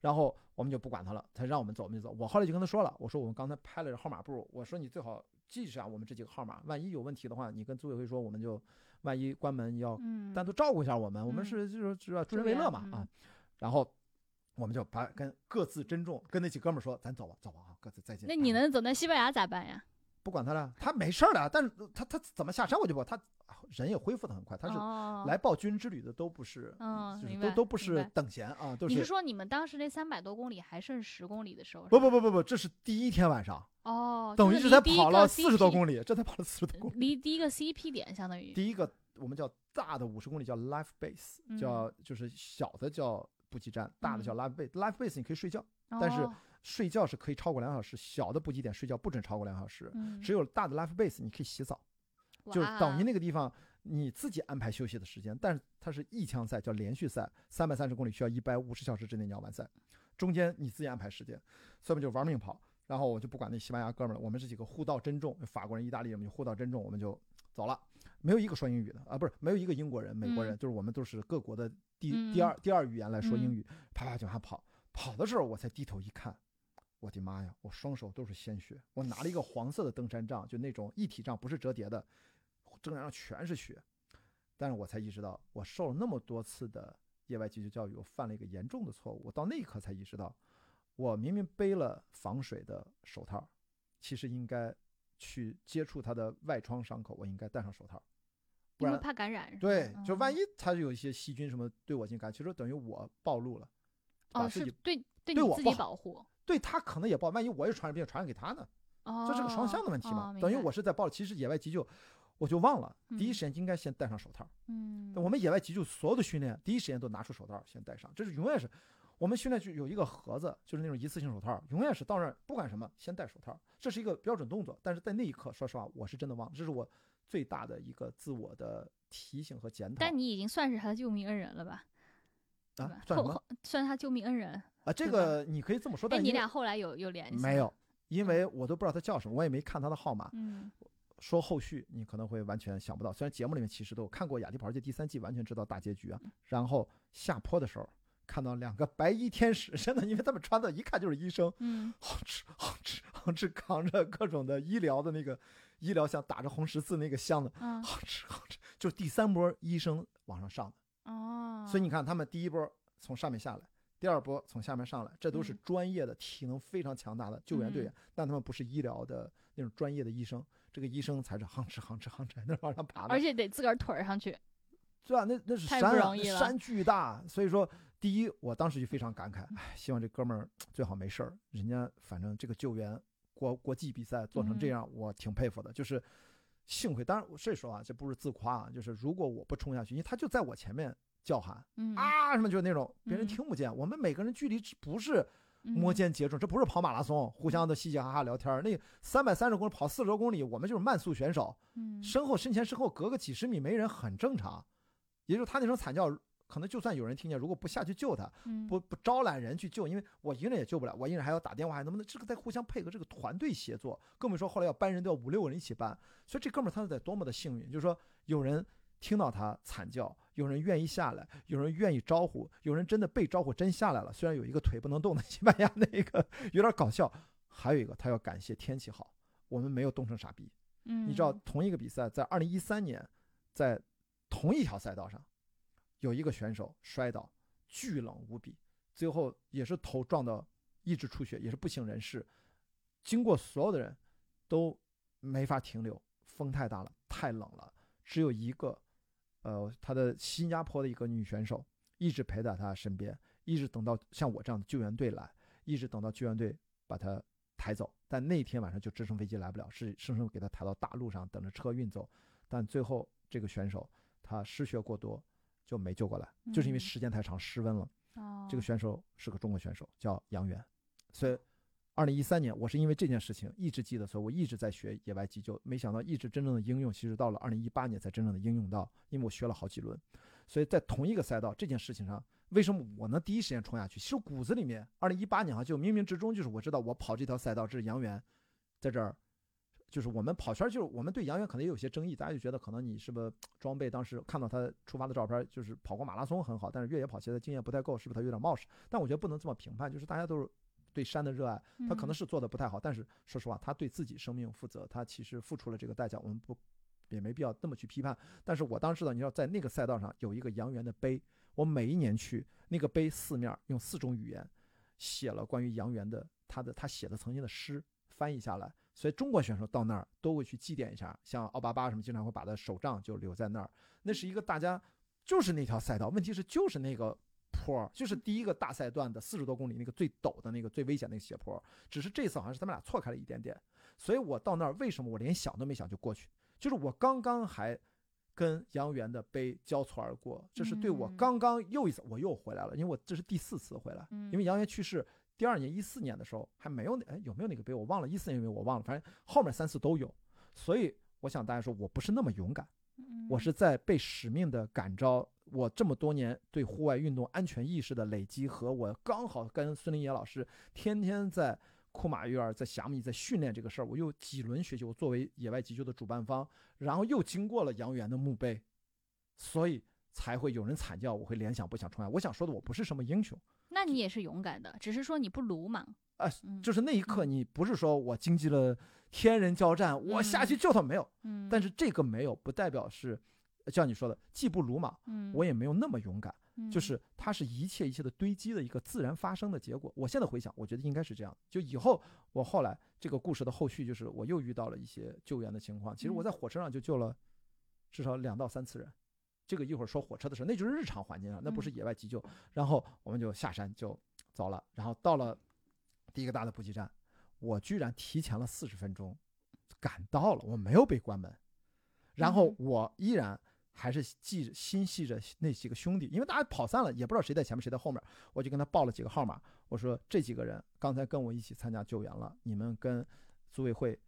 然后我们就不管他了，他让我们走我们就走。我后来就跟他说了，我说我们刚才拍了号码布，我说你最好记下我们这几个号码，万一有问题的话，你跟组委会说，我们就万一关门要嗯，单独照顾一下我们，我们嗯是就是是吧，助人为乐嘛啊嗯。然后我们就把跟各自珍重，跟那几哥们儿说，咱走吧，走吧啊，各自再见。那你啊能走那西班牙咋办呀？不管他了，他没事儿的，但是他他怎么下山我就不，他人也恢复的很快，他是哦来报军之旅的都不是，就是嗯都都不是等闲啊，都是你是说你们当时那三百多公里还剩十公里的时候？不不不不不，这是第一天晚上，哦，等于就是才跑了四十多公里，这才跑了四十多公里。离第一个 CP 点相当于第一个我们叫大的五十公里叫 life base，嗯叫就是小的叫补给站，大的叫嗯 life base。life base 你可以睡觉，但是哦睡觉是可以超过两小时，小的补给点睡觉不准超过两小时。嗯只有大的 life base 你可以洗澡，就是等于那个地方你自己安排休息的时间，但是它是一枪赛，叫连续赛，三百三十公里需要一百五十小时之内你要完赛，中间你自己安排时间，所以我们就玩命跑。然后我就不管那西班牙哥们儿了，我们这几个互道珍重，法国人、意大利人，我们就互道珍重，我们就走了，没有一个说英语的啊，不是没有一个英国人、美国人，嗯。就是我们都是各国的第、嗯第二第二语言来说英嗯。语，啪啪就往下跑，跑的时候我才低头一看，我的妈呀，我双手都是鲜血，我拿了一个黄色的登山杖，就那种一体杖，不是折叠的，登山杖全是血，但是我才意识到，我受了那么多次的野外急救教育，我犯了一个严重的错误，我到那一刻才意识到，我明明背了防水的手套，其实应该去接触他的外创伤口，我应该戴上手套，不然怕感染。对，就万嗯一他有一些细菌什么对我进感染，其实等于我暴露了，把哦，自己是对对对你自己保护。对他可能也暴，万一我也传染病传染给他呢？哦，这是个双向的问题嘛？等于我是在报，其实野外急救，我就忘了，第一嗯时间应该先戴上手套。嗯，我们野外急救所有的训练，第一时间都拿出手套先戴上，这是永远是我们训练就有一个盒子，就是那种一次性手套，永远是到那儿不管什么先戴手套，这是一个标准动作。但是在那一刻，说实话，我是真的忘了，这是我最大的一个自我的提醒和检讨。但你已经算是他的救命恩人了吧？啊，算算他救命恩人。啊？这个你可以这么说，但，你俩后来有有联系吗？没有，因为我都不知道他叫什么，我也没看他的号码。嗯说后续你可能会完全想不到，虽然节目里面其实都有看过《雅迪跑世界》第三季，完全知道大结局啊。然后下坡的时候看到两个白衣天使，真的，因为他们穿的一看就是医生，嗯。好吃好吃好吃，扛着各种的医疗的那个医疗箱，打着红十字那个箱子，嗯。好吃好吃，就是第三波医生往上上的。哦，所以你看，他们第一波从上面下来，第二波从下面上来，这都是嗯。专业的、体能非常强大的救援队员，但他们不是医疗的那种专业的医生。这个医生才是吭哧吭哧吭哧那往上爬的，而且得自个儿腿上去。对啊，那那是山山巨大，所以说，第一，我当时就非常感慨，哎，希望这哥们儿最好没事儿。人家反正这个救援国国际比赛做成这嗯样，我挺佩服的。就是幸亏，当然这时候啊，这不是自夸啊，就是如果我不冲下去，因为他就在我前面叫喊嗯啊什么，就是那种别人嗯听不见。我们每个人距离不是摸嗯肩接踵，这不是跑马拉松，互相的嘻嘻哈哈聊天儿。那三百三十公里跑四十多公里，我们就是慢速选手。嗯身后身前身后隔个几十米没人很正常，也就是他那声惨叫，可能就算有人听见，如果不下去救他，嗯。不不招揽人去救，因为我一个人也救不了，我一个人还要打电话，还能不能这个在互相配合，这个团队协作，更别说后来要搬人都要五六个人一起搬，所以这哥们儿他是得多么的幸运，就是说有人听到他惨叫，有人愿意下来，有人愿意招呼，有人真的被招呼真下来了，虽然有一个腿不能动的 西班牙那个有点搞笑，还有一个他要感谢天气好，我们没有冻成傻逼。你知道嗯同一个比赛在二零一三年，在同一条赛道上，有一个选手摔倒，巨冷无比，最后也是头撞到一直出血，也是不省人事。经过所有的人都没法停留，风太大了，太冷了，只有一个，呃，他的新加坡的一个女选手一直陪在他身边，一直等到像我这样的救援队来，一直等到救援队把他抬走。但那天晚上就直升飞机来不了，是生生给他抬到大路上，等着车运走。但最后这个选手他失血过多，就没救过来，就是因为嗯时间太长失温了。这个哦选手是个中国选手，叫杨元。所以，二零一三年我是因为这件事情一直记得，所以我一直在学野外急救。没想到一直真正的应用，其实到了二零一八年才真正的应用到，因为我学了好几轮。所以在同一个赛道这件事情上，为什么我能第一时间冲下去？其实骨子里面，二零一八年哈就冥冥之中就是我知道我跑这条赛道，这是杨元在这儿。就是我们跑圈，就是我们对杨元可能也有些争议，大家就觉得可能你是不是装备当时看到他出发的照片，就是跑过马拉松很好，但是越野跑鞋的经验不太够，是不是他有点冒失？但我觉得不能这么评判，就是大家都是对山的热爱，他可能嗯是做的不太好，但是说实话，他对自己生命负责，他其实付出了这个代价，我们不也没必要那么去批判。但是我当时呢，你知道在那个赛道上有一个杨元的碑，我每一年去，那个碑四面用四种语言写了关于杨元的他的他写的曾经的诗翻译下来，所以中国选手到那儿都会去祭奠一下，像奥巴巴什么经常会把他手杖就留在那儿，那是一个大家就是那条赛道，问题是就是那个。坡儿就是第一个大赛段的四十多公里那个最陡的那个最危险那个斜坡儿，只是这次好像是他们俩错开了一点点，所以我到那儿为什么我连想都没想就过去？就是我刚刚还跟杨元的碑交错而过，这是对我嗯刚刚又一次我又回来了，因为我这是第四次回来，嗯因为杨元去世第二年一四年的时候还没有那哎有没有那个碑我忘了，一四年有没有我忘了，反正后面三次都有，所以我想大家说我不是那么勇敢。我嗯是在被使命的感召，我这么多年对户外运动安全意识的累积，和我刚好跟孙林野老师天天在库马约尔在霞米在训练这个事儿，我又几轮学习，我作为野外急救的主办方，然后又经过了杨元的墓碑，所以才会有人惨叫，我会联想不想重来。我想说的，我不是什么英雄，那你也是勇敢的，只是说你不鲁莽。啊嗯就是那一刻，你不是说我经历了天人交战，我下去救他没有，嗯，但是这个没有不代表是，像你说的，既不鲁莽，嗯，我也没有那么勇敢。嗯就是它是一切一切的堆积的一个自然发生的结果。我现在回想，我觉得应该是这样。就以后我后来这个故事的后续，就是我又遇到了一些救援的情况。其实我嗯在火车上就救了至少两到三次人。这个一会儿说火车的时候，那就是日常环境了，那不是嗯。野外急救。然后我们就下山就走了，然后到了第一个大的补给站，我居然提前了四十分钟赶到了，我没有被关门，然后嗯。我依然还是记着心系着那几个兄弟，因为大家跑散了，也不知道谁在前面谁在后面，我就跟他报了几个号码，我说这几个人刚才跟我一起参加救援了，你们跟组委会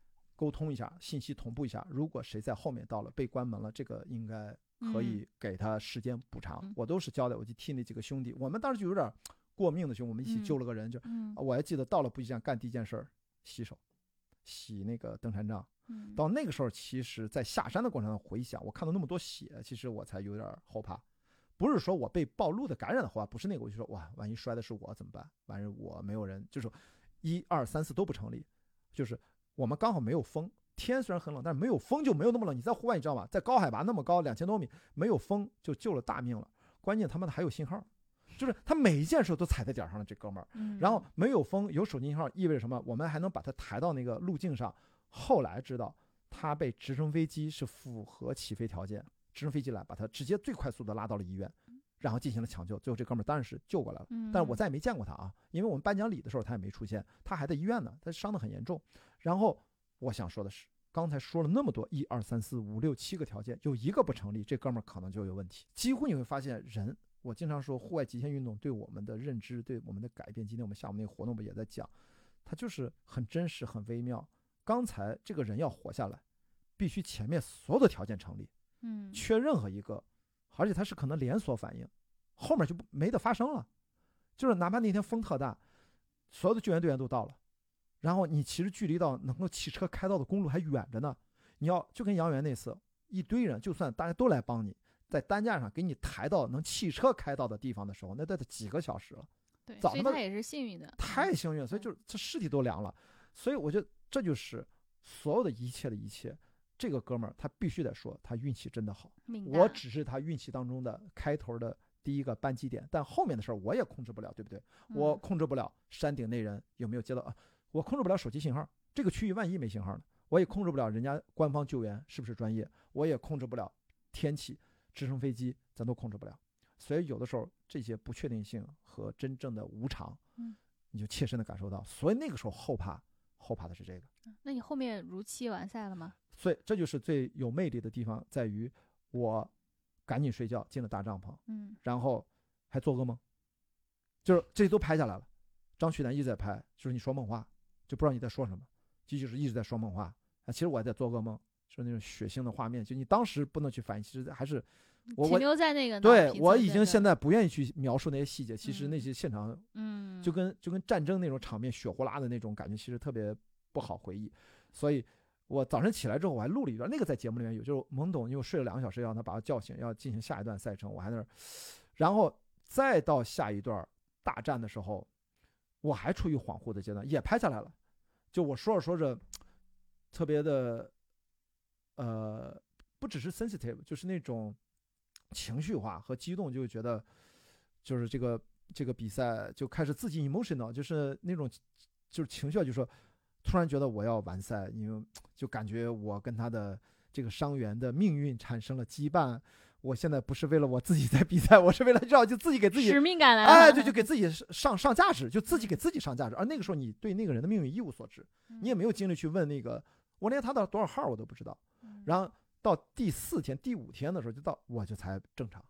沟通一下，信息同步一下，如果谁在后面到了被关门了，这个应该可以给他时间补偿。嗯我都是交代，我就替那几个兄弟，我们当时就有点过命的兄弟，我们一起嗯救了个人，就嗯我还记得到了补给站干第一件事儿，洗手，洗那个登山杖。嗯到那个时候，其实，在下山的过程中回想，我看到那么多血，其实我才有点后怕。不是说我被暴露的感染的话，不是那个，我就说哇，万一摔的是我怎么办？万一我没有人，就是一二三四都不成立，就是我们刚好没有风，天虽然很冷，但是没有风就没有那么冷。你在户外，你知道吗？在高海拔那么高，两千多米，没有风就救了大命了。关键他们还有信号，就是他每一件事都踩在点儿上了，这哥们儿。嗯然后没有风，有手机信号，意味着什么？我们还能把他抬到那个路径上。后来知道，他被直升飞机是符合起飞条件，直升飞机来把他直接最快速的拉到了医院，然后进行了抢救。最后这哥们儿当然是救过来了，嗯，但是我再也没见过他啊，因为我们颁奖礼的时候他也没出现，他还在医院呢，他伤得很严重。然后我想说的是，刚才说了那么多一二三四五六七个条件，有一个不成立，这哥们儿可能就有问题。几乎你会发现人。我经常说，户外极限运动对我们的认知、对我们的改变。今天我们下午那个活动不也在讲，它就是很真实、很微妙。刚才这个人要活下来，必须前面所有的条件成立，嗯缺任何一个，而且它是可能连锁反应，后面就没得发生了。就是哪怕那天风特大，所有的救援队员都到了，然后你其实距离到能够汽车开到的公路还远着呢。你要就跟杨元那次，一堆人，就算大家都来帮你，在担架上给你抬到能汽车开到的地方的时候，那得得几个小时了。对，早他他也是幸运的，太幸运了，所以就是这尸体都凉了，所以我觉得这就是所有的一切的一切。这个哥们儿他必须得说，他运气真的好。我只是他运气当中的开头的第一个扳机点，但后面的事儿我也控制不了，对不对？我嗯控制不了山顶那人有没有接到啊，我控制不了手机信号，这个区域万一没信号呢？我也控制不了人家官方救援是不是专业，我也控制不了天气，直升飞机咱都控制不了。所以有的时候这些不确定性和真正的无常，嗯，你就切身的感受到。所以那个时候后怕，后怕的是这个。那你后面如期完赛了吗？所以这就是最有魅力的地方，在于我赶紧睡觉，进了大帐篷，嗯然后还做噩梦，就是这些都拍下来了。张旭南一直在拍，就是你说梦话，就不知道你在说什么，就就是一直在说梦话。啊，其实我还在做噩梦，就是那种血腥的画面，就你当时不能去反应，其实还是我停留在那个对我已经现在不愿意去描述那些细节，其实那嗯些现场嗯就跟就跟战争那种场面血呼啦的那种感觉，其实特别不好回忆。所以我早晨起来之后，我还录了一段，那个在节目里面有，就是懵懂，因为我睡了两个小时，让他把他叫醒，要进行下一段赛程，我还在那儿，然后再到下一段大战的时候，我还处于恍惚的阶段，也拍下来了。就我说着说着，特别的，呃，不只是 sensitive，就是那种情绪化和激动，就觉得就是这个这个比赛就开始自己 emotional，就是那种就是情绪，就说突然觉得我要完赛，因为就感觉我跟他的这个伤员的命运产生了羁绊。我现在不是为了我自己在比赛，我是为了让就自己给自己使命感来了，哎，对，就给自己上上价值，就自己给自己上价值。而那个时候，你对那个人的命运一无所知，你也没有精力去问那个，我连他的多少号我都不知道。嗯然后到第四天、第五天的时候，就到我就才正常，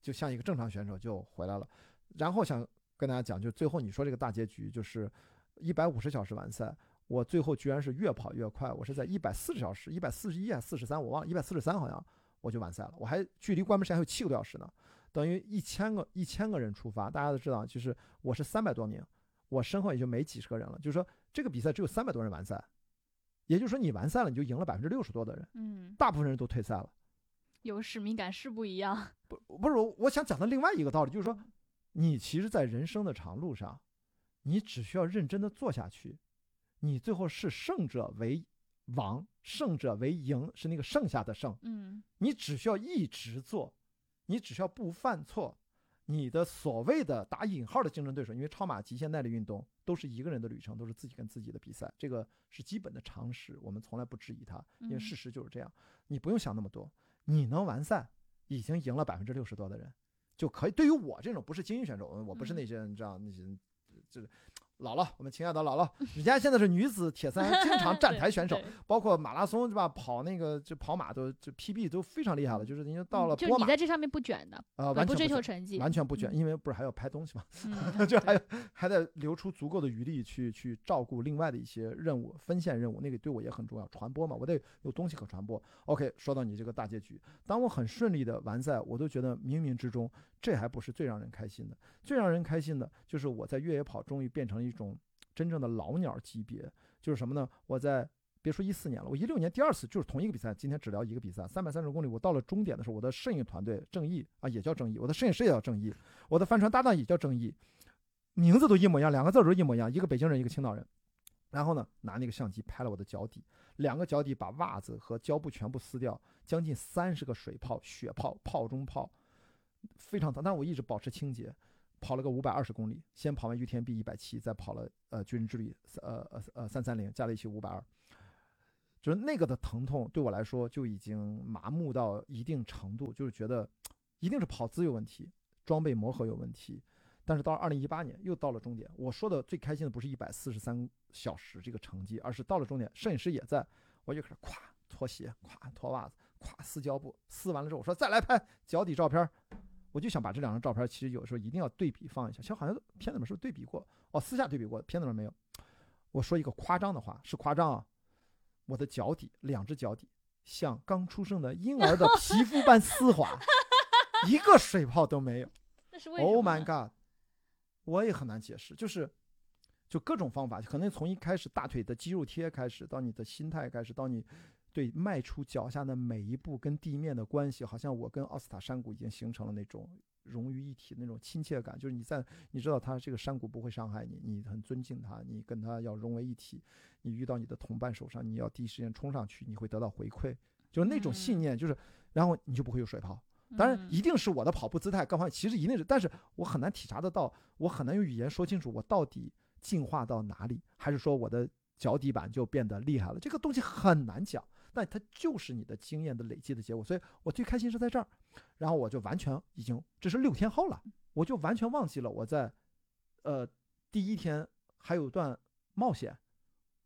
就像一个正常选手就回来了。然后想跟大家讲，就最后你说这个大结局就是一百五十小时完赛，我最后居然是越跑越快，我是在一百四十小时，一百四十一还是四十三，我忘了，一百四十三好像我就完赛了，我还距离关门时间还有七个多小时呢，等于一千个一千个人出发，大家都知道，就是我是三百多名，我身后也就没几十个人了，就是说这个比赛只有三百多人完赛，也就是说你完赛了，你就赢了百分之六十多的人，嗯，大部分人都退赛了。有使命感是不一样。不不是，我我想讲的另外一个道理就是说，你其实，在人生的长路上，你只需要认真的做下去，你最后是胜者为王，胜者为赢，是那个剩下的胜。嗯你只需要一直做，你只需要不犯错，你的所谓的打引号的竞争对手，因为超马极限耐力运动都是一个人的旅程，都是自己跟自己的比赛，这个是基本的常识，我们从来不质疑它，因为嗯事实就是这样。你不用想那么多，你能完赛，已经赢了百分之六十多的人，就可以。对于我这种不是精英选手，我不是嗯那些人，你知道那些这姥姥，我们亲爱的姥姥，人家现在是女子铁三 经常站台选手，包括马拉松是吧？跑那个就跑马都就 PB 都非常厉害了，就是已经到了你在这上面不卷的，完全不追求成绩，完全不卷，嗯。因为不是还要拍东西嘛，嗯 就还有还得留出足够的余力去去照顾另外的一些任务，分线任务，那个对我也很重要，传播嘛，我得有东西可传播。OK，说到你这个大结局，当我很顺利的完赛，我都觉得冥冥之中，这还不是最让人开心的，最让人开心的就是我在越野跑终于变成了一种真正的老鸟级别，就是什么呢？我在别说一四年了，我一六年第二次就是同一个比赛，今天只聊一个比赛，三百三十公里，我到了终点的时候，我的摄影团队正义啊也叫正义，我的摄影师也叫正义，我的帆船搭档也叫正义，名字都一模一样，两个字都一模一样，一个北京人，一个青岛人。然后呢，拿那个相机拍了我的脚底，两个脚底把袜子和胶布全部撕掉，将近三十个水泡、血泡、泡中泡，非常疼。但是我一直保持清洁，跑了个五百二十公里，先跑完 UTMB 一百七，再跑了呃军人之旅三呃呃呃三三零，加在一起五百二。就是那个的疼痛对我来说就已经麻木到一定程度，就是觉得一定是跑姿有问题，装备磨合有问题。但是到二零一八年又到了终点，我说的最开心的不是一百四十三小时这个成绩，而是到了终点，摄影师也在，我就开始咵脱鞋，咵脱袜子，咵撕胶布，撕完了之后我说再来拍脚底照片，我就想把这两张照片其实有时候一定要对比放一下，其实好像片子里面是不是对比过？哦，私下对比过，片子里面没有。我说一个夸张的话，是夸张啊，我的脚底两只脚底像刚出生的婴儿的皮肤般丝滑，一个水泡都没有。那是为什么 Oh my god！我也很难解释，就是就各种方法，可能从一开始大腿的肌肉贴开始，到你的心态开始，到你对迈出脚下的每一步跟地面的关系，好像我跟奥斯塔山谷已经形成了那种融于一体的那种亲切感，就是你在你知道它这个山谷不会伤害你，你很尊敬它，你跟它要融为一体，你遇到你的同伴手上，你要第一时间冲上去，你会得到回馈，就是那种信嗯念，就是然后你就不会有水泡。当然，嗯一定是我的跑步姿态各方面，其实一定是，但是我很难体察得到，我很难用语言说清楚我到底进化到哪里，还是说我的脚底板就变得厉害了？这个东西很难讲，但它就是你的经验的累积的结果。所以我最开心是在这儿，然后我就完全已经这是六天后了，我就完全忘记了我在，呃，第一天还有段冒险。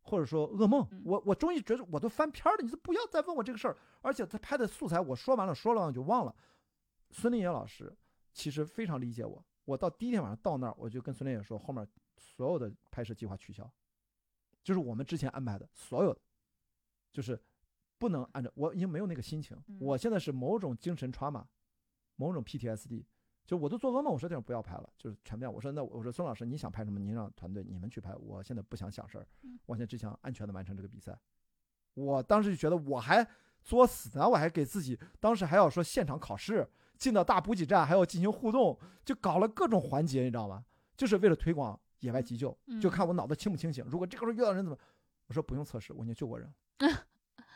或者说噩梦嗯，我我终于觉得我都翻篇了，你就不要再问我这个事儿。而且他拍的素材我说完了，说了完我就忘了。孙林野老师其实非常理解我，我到第一天晚上到那儿，我就跟孙林野说，后面所有的拍摄计划取消，就是我们之前安排的所有的，就是不能按照我已经没有那个心情，嗯我现在是某种精神 trauma，某种 PTSD。就我都做噩梦，我说这种不要拍了，就是全不要。我说那我说孙老师，你想拍什么？您让团队你们去拍，我现在不想想事儿嗯，我现在只想安全的完成这个比赛。我当时就觉得我还作死呢，我还给自己当时还要说现场考试，进到大补给站还要进行互动，就搞了各种环节，你知道吗？就是为了推广野外急救，就嗯看我脑子清不清醒。如果这个时候遇到人怎么？我说不用测试，我已经救过人，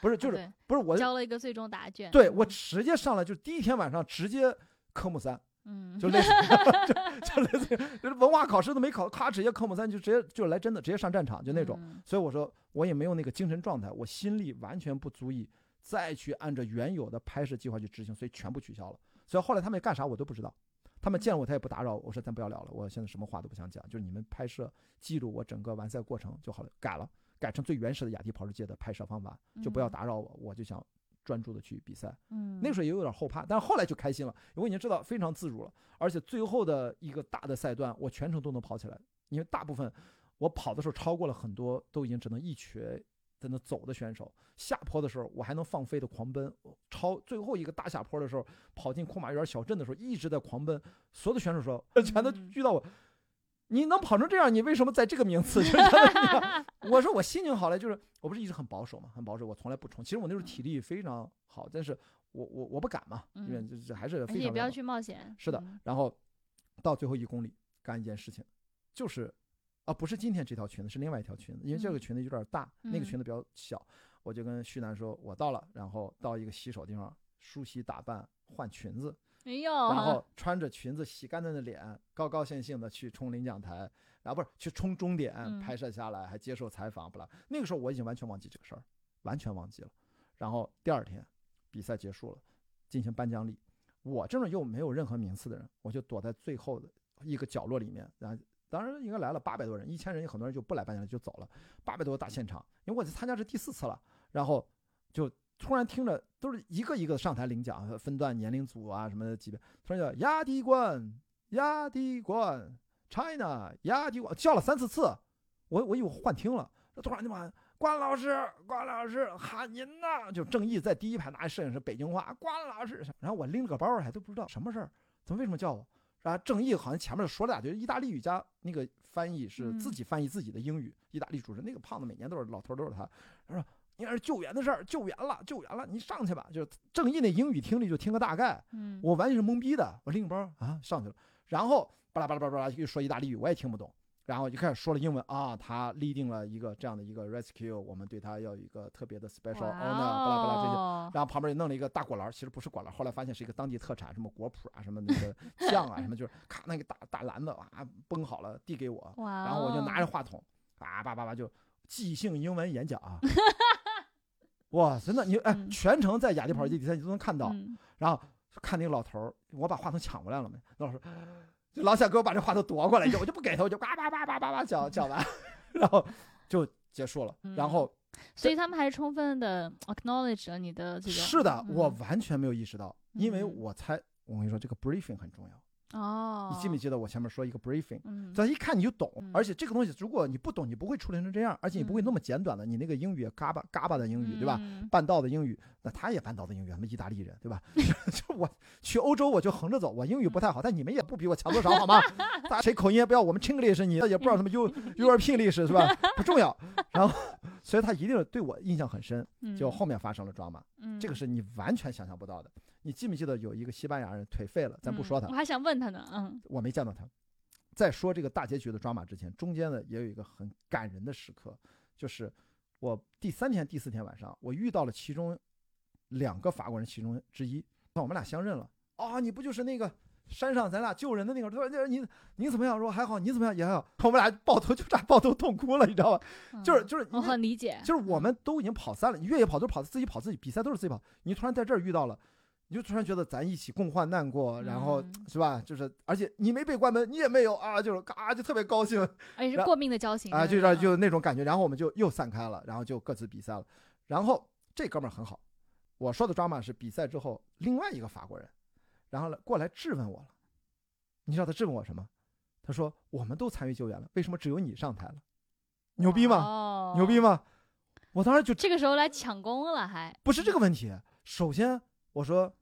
不是就是对不是我交了一个最终答卷。对我直接上来就第一天晚上直接科目三，嗯，就类似 就就类似于就是文化考试都没考，咔直接科目三就直接就来真的直接上战场就那种。嗯所以我说我也没有那个精神状态，我心力完全不足以再去按照原有的拍摄计划去执行，所以全部取消了。所以后来他们干啥我都不知道，他们见了我他也不打扰我，我说咱不要聊了，我现在什么话都不想讲，就是你们拍摄记录我整个完赛过程就好了，改了，改成最原始的雅迪跑世界的拍摄方法，就不要嗯打扰我，我就想专注的去比赛。嗯，那个时候也有点后怕，但是后来就开心了，我已经知道非常自如了，而且最后的一个大的赛段，我全程都能跑起来，因为大部分我跑的时候超过了很多都已经只能一瘸在那走的选手，下坡的时候我还能放飞的狂奔，超最后一个大下坡的时候，跑进库马园小镇的时候一直在狂奔，所有的选手说 全都嗯遇到我。你能跑成这样，你为什么在这个名次？就是我说我心情好了，就是我不是一直很保守嘛，很保守，我从来不冲。其实我那时候体力非常好，但是我我我不敢嘛，因为嗯这这还是而非常的且也不要去冒险。是的嗯，然后到最后一公里干一件事情，就是啊，不是今天这条裙子，是另外一条裙子，因为这个嗯裙子有点大，那个嗯裙子比较小，我就跟旭南说，我到了，然后到一个洗手地方梳洗打扮换裙子，哎呦，然后穿着裙子洗干净的脸，高高兴兴的去冲领奖台，然后不是去冲终点嗯拍摄下来，还接受采访，不啦。那个时候我已经完全忘记这个事儿，完全忘记了。然后第二天比赛结束了，进行颁奖礼，我这种又没有任何名次的人，我就躲在最后的一个角落里面，然后。当然应该来了八百多人，一千人有很多人就不来颁奖礼就走了，八百多个大现场，因为我参加是第四次了，然后就突然听着都是一个一个上台领奖，分段年龄组啊什么的级别，突然叫亚迪冠，亚迪冠，China 亚迪冠，叫了三四次，我我以为幻听了，突然就喊关老师，关老师喊您呢，就郑毅在第一排拿摄影师北京话，关老师，然后我拎了个包还都不知道什么事儿，怎么为什么叫我？然后郑毅好像前面说了俩句意大利语加那个翻译是自己翻译自己的英语，意大利主持人那个胖子每年都是老头都是他，他 说你那是救援的事儿，救援了，救援了，你上去吧。就是郑毅那英语听力就听个大概，嗯，我完全是懵逼的。我拎个包啊上去了，然后巴拉巴拉巴拉巴拉又说意大利语，我也听不懂。然后就开始说了英文啊，他立定了一个这样的一个 rescue，我们对他要有一个特别的 special 哇 honor，巴拉巴拉这些。哦然后旁边也弄了一个大果篮，其实不是果篮，后来发现是一个当地特产，什么果脯啊，什么那个酱啊，什么就是咔那个大大篮子啊崩好了递给我，然后我就拿着话筒，啊叭叭叭就即兴英文演讲啊。哇，真的，你哎，嗯全程在雅迪跑基比赛你都能看到。嗯然后看那个老头儿，我把话筒抢过来了没？那老师就老想给我把这话筒夺过来，就我就不给他，我就叭叭叭叭叭叭讲讲完，然后就结束了。嗯然后所以他们还是充分的 acknowledge 了你的这个。是的，我嗯完全没有意识到，因为嗯我猜，我跟你说，这个 briefing 很重要。哦，你记没记得我前面说一个 briefing？嗯，这一看你就懂嗯，而且这个东西如果你不懂，你不会处理成这样，而且你不会那么简短的，你那个英语嘎巴嘎巴的英语，对吧？嗯？半道的英语，那他也半道的英语，他们意大利人，对吧？就我去欧洲我就横着走，我英语不太好，但你们也不比我强多少，好吗？大家谁口音也不要我们 Chinglish，你也不知道什么 U European 是吧？不重要。然后，所以他一定对我印象很深。嗯就后面发生了 drama，嗯这个是你完全想象不到的。你记不记得有一个西班牙人腿废了，咱不说他嗯我，还想问他呢，嗯我没见到他。在说这个大结局的抓马之前，中间呢也有一个很感人的时刻，就是我第三天、第四天晚上，我遇到了其中两个法国人其中之一，那我们俩相认了。啊，你不就是那个山上咱俩救人的那个？他说那你你怎么样？说还好，你怎么样？也还好。我们俩抱头就差抱头痛哭了，你知道吧？嗯就是就是我很理解，就是我们都已经跑散了，你越野跑都是跑自己跑自己，比赛都是自己跑，你突然在这儿遇到了，你就突然觉得咱一起共患难过，然后嗯是吧？就是而且你没被关门，你也没有啊，就是嘎就特别高兴 然而且是过命的交情啊，就是就那种感觉，然后我们就又散开了，然后就各自比赛了。然后这哥们儿很好，我说的抓马是比赛之后另外一个法国人，然后来过来质问我了，你知道他质问我什么？他说我们都参与救援了，为什么只有你上台了？牛逼吗？哦牛逼吗？我当时就这个时候来抢功了还，不是这个问题。首先，我说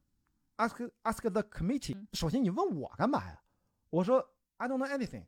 ask ask the committee 嗯。首先，你问我干嘛呀？我说 I don't know anything。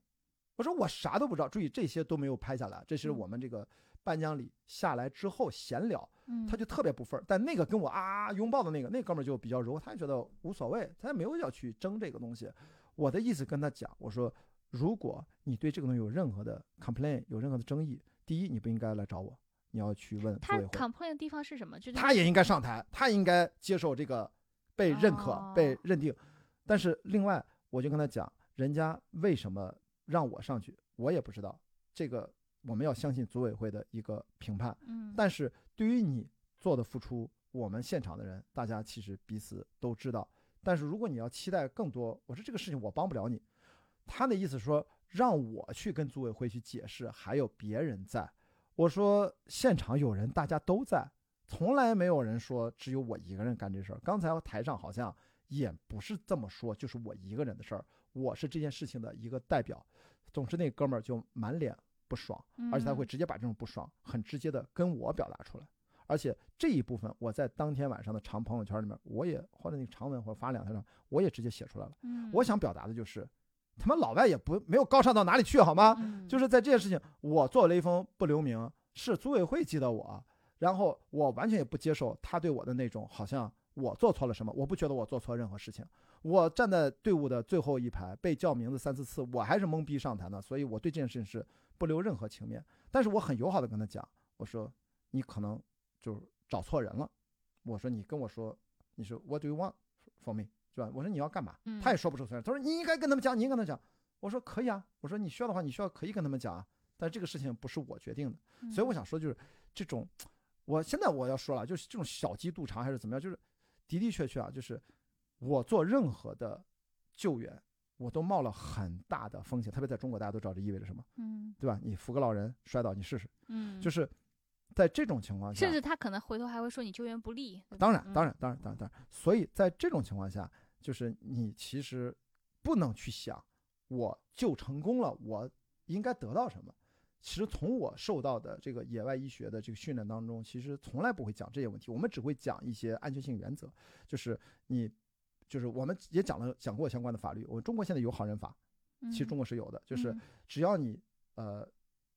我说我啥都不知道。注意，这些都没有拍下来，这是嗯我们这个颁奖礼下来之后闲聊，嗯，他就特别不忿儿。但那个跟我啊拥抱的那个那哥们儿就比较柔，他也觉得无所谓，他也没有要去争这个东西。我的意思跟他讲，我说如果你对这个东西有任何的 complain，有任何的争议，第一你不应该来找我，你要去问组他。complain 的地方是什么？就是他也应该上台，他应该接受这个被认可、哦被认定。但是另外，我就跟他讲，人家为什么让我上去，我也不知道。这个我们要相信组委会的一个评判。嗯，但是对于你做的付出，我们现场的人，大家其实彼此都知道。但是如果你要期待更多，我说这个事情我帮不了你。他的意思说让我去跟组委会去解释，还有别人在。我说现场有人，大家都在，从来没有人说只有我一个人干这事儿。刚才台上好像也不是这么说，就是我一个人的事儿，我是这件事情的一个代表。总之，那哥们儿就满脸不爽。而且他会嗯直接把这种不爽很直接的跟我表达出来，而且这一部分我在当天晚上的长朋友圈里面，我也或者那个长文或者发两条上，我也直接写出来了。嗯我想表达的就是，他们老外也不没有高尚到哪里去，好吗？嗯就是在这件事情，我做雷锋不留名，是组委会记得我，然后我完全也不接受他对我的那种好像我做错了什么，我不觉得我做错任何事情。我站在队伍的最后一排，被叫名字三四次，我还是懵逼上台呢，所以我对这件事情是不留任何情面。但是我很友好的跟他讲，我说你可能就是找错人了，我说你跟我说你说 What do you want for me 是吧？我说你要干嘛？嗯他也说不出来，他说你应该跟他们讲，你应该跟他讲。我说可以啊，我说你需要的话，你需要可以跟他们讲啊，但这个事情不是我决定的，嗯所以我想说就是这种，我现在我要说了，就是这种小鸡肚肠还是怎么样，就是的的确确啊，就是我做任何的救援，我都冒了很大的风险，特别在中国，大家都知道这意味着什么，嗯对吧？你扶个老人摔倒，你试试，嗯，就是是在这种情况下，甚至他可能回头还会说你救援不力。当然，嗯当然，当然，当然，当然。所以在这种情况下，就是你其实不能去想我就成功了，我应该得到什么。其实从我受到的这个野外医学的这个训练当中，其实从来不会讲这些问题，我们只会讲一些安全性原则，就是你，就是我们也讲了讲过相关的法律。我们中国现在有好人法，其实中国是有的，就是嗯只要你呃，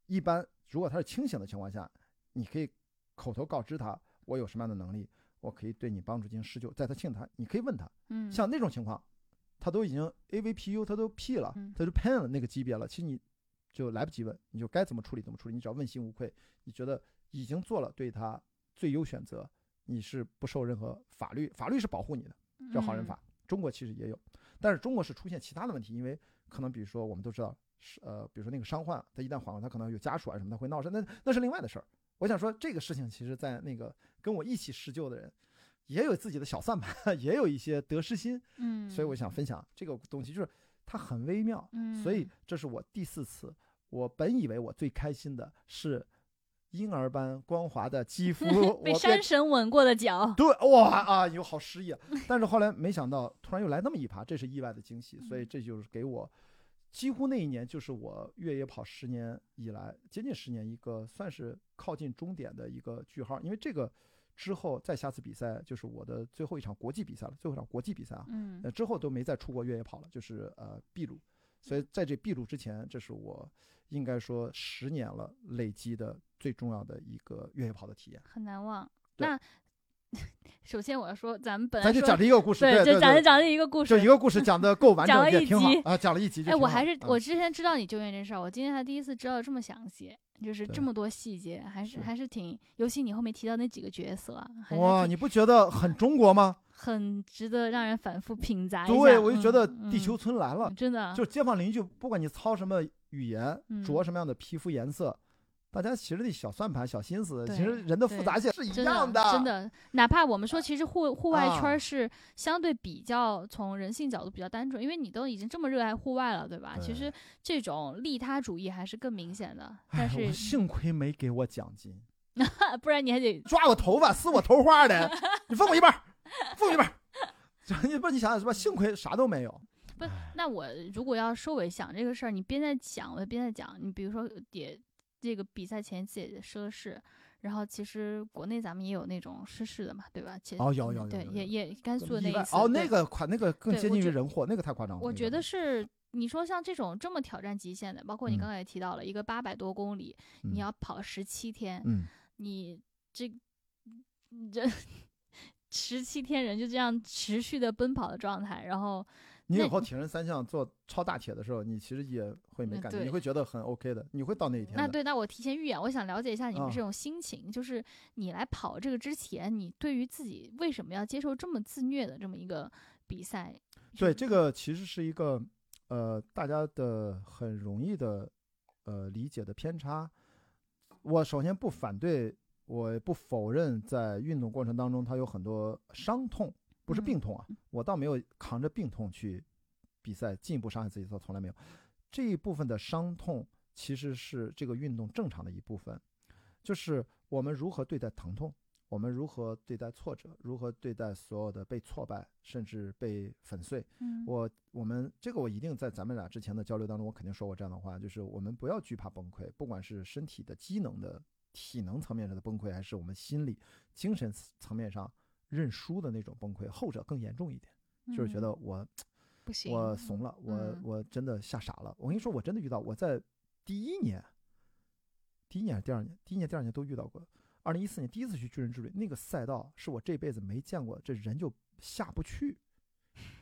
一般如果他是清醒的情况下，你可以口头告知他我有什么样的能力，我可以对你帮助进行施救，在他信他，你可以问他，嗯像那种情况，他都已经 AVPU 他都 P 了嗯，他就 pen 了那个级别了，其实你就来不及问，你就该怎么处理怎么处理，你只要问心无愧，你觉得已经做了对他最优选择，你是不受任何法律，法律是保护你的。叫好人嗯法，中国其实也有，但是中国是出现其他的问题，因为可能比如说我们都知道是呃，比如说那个伤患，他一旦缓过，他可能有家属啊什么，他会闹事，那那是另外的事儿。我想说这个事情，其实在那个跟我一起施救的人，也有自己的小算盘，也有一些得失心，嗯，所以我想分享这个东西，就是它很微妙，嗯，所以这是我第四次，我本以为我最开心的是婴儿般光滑的肌肤，被山神吻过的脚。对，哇啊，有好诗意啊！但是后来没想到，突然又来那么一趴，这是意外的惊喜，所以嗯这就是给我几乎那一年就是我越野跑十年以来接近十年一个算是靠近终点的一个句号，因为这个之后再下次比赛就是我的最后一场国际比赛了，最后一场国际比赛啊，嗯呃之后都没再出过越野跑了，就是呃秘鲁，所以在这秘鲁之前，这是我应该说十年了累积的最重要的一个越野跑的体验。很难忘。对那 首先我要说，咱们本来咱就讲这一个故事，就讲着讲这一个故事就一。个故事讲的够完 讲了一整也挺好集啊，讲了一集就哎，我还是嗯我之前知道你救援这事儿，我今天才第一次知道这么详细，就是这么多细节，还是是还是挺，尤其你后面提到那几个角色哇，你不觉得很中国吗？很值得让人反复品咂。对，我就觉得嗯地球村来了嗯，真的就街坊邻居，不管你操什么语言，嗯着什么样的皮肤颜色，大家其实那小算盘、小心思，其实人的复杂性是一样的真的，哪怕我们说其实户户外圈是相对比较从人性角度比较单纯，因为你都已经这么热爱户外了，对吧？其实这种利他主义还是更明显的，哎但，是幸亏没给我奖金，不然你还得抓我头发、撕我头花的，你分我一半儿，分我一半儿。你不，你想想是吧？幸亏啥都没有。不，那我如果要收尾想这个事儿，你边在讲，我边在讲。你比如说也这个比赛前期也涉事，然后其实国内咱们也有那种失事的嘛，对吧？其实哦有有有对，也也甘肃的那一次哦，那个款那个更接近于人祸，那个太夸张了。我觉得是你说像这种这么挑战极限的，包括你嗯刚才也提到了一个八百多公里，嗯你要跑十七天，嗯，你这这 十七天人就这样持续的奔跑的状态，然后那你以后铁人三项做超大铁的时候，你其实也会没感觉，你会觉得很 OK 的，你会到那一天的。那对，那我提前预演，我想了解一下你们啊这种心情，就是你来跑这个之前，你对于自己为什么要接受这么自虐的这么一个比赛？对，这个其实是一个呃大家的很容易的呃理解的偏差。我首先不反对，我不否认，在运动过程当中它有很多伤痛，不是嗯病痛啊，我倒没有扛着病痛去比赛，进一步伤害自己，倒从来没有。这一部分的伤痛其实是这个运动正常的一部分，就是我们如何对待疼痛。我们如何对待挫折？如何对待所有的被挫败，甚至被粉碎？嗯，我我们这个我一定在咱们俩之前的交流当中，我肯定说过这样的话，就是我们不要惧怕崩溃，不管是身体的机能的体能层面上的崩溃，还是我们心理、精神层面上认输的那种崩溃，后者更严重一点，就是觉嗯得我不不行，我怂了，我嗯我真的吓傻了。我跟你说，我真的遇到，我在第一年，第一年还是第二年，第一年、第二年都遇到过。二零一四年第一次去巨人之旅，那个赛道是我这辈子没见过，这人就下不去，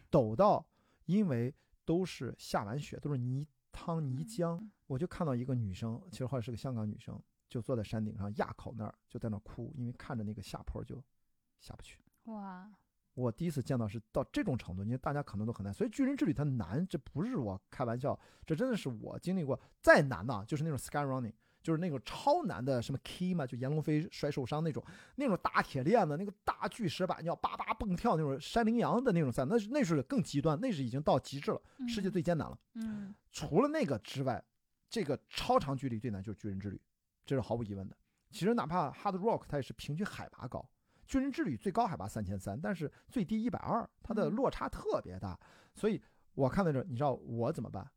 陡到因为都是下完雪，都是泥汤泥浆，我就看到一个女生，其实后来是个香港女生，就坐在山顶上垭口那儿就在那儿哭，因为看着那个下坡就下不去。哇，我第一次见到是到这种程度，因为大家可能都很难，所以巨人之旅它难，这不是我开玩笑，这真的是我经历过再难呐，就是那种 sky running，就是那种超难的什么 key 嘛，就炎龙飞摔受伤那种，那种大铁链子，那个大巨石板要叭叭蹦跳那种山羚羊的那种赛，那是那是更极端，那是已经到极致了，世界最艰难了。嗯除了那个之外，这个超长距离最难就是巨人之旅，这是毫无疑问的。其实哪怕 Hard Rock 它也是平均海拔高，巨人之旅最高海拔三千三，但是最低一百二，它的嗯落差特别大。所以我看到这，你知道我怎么办？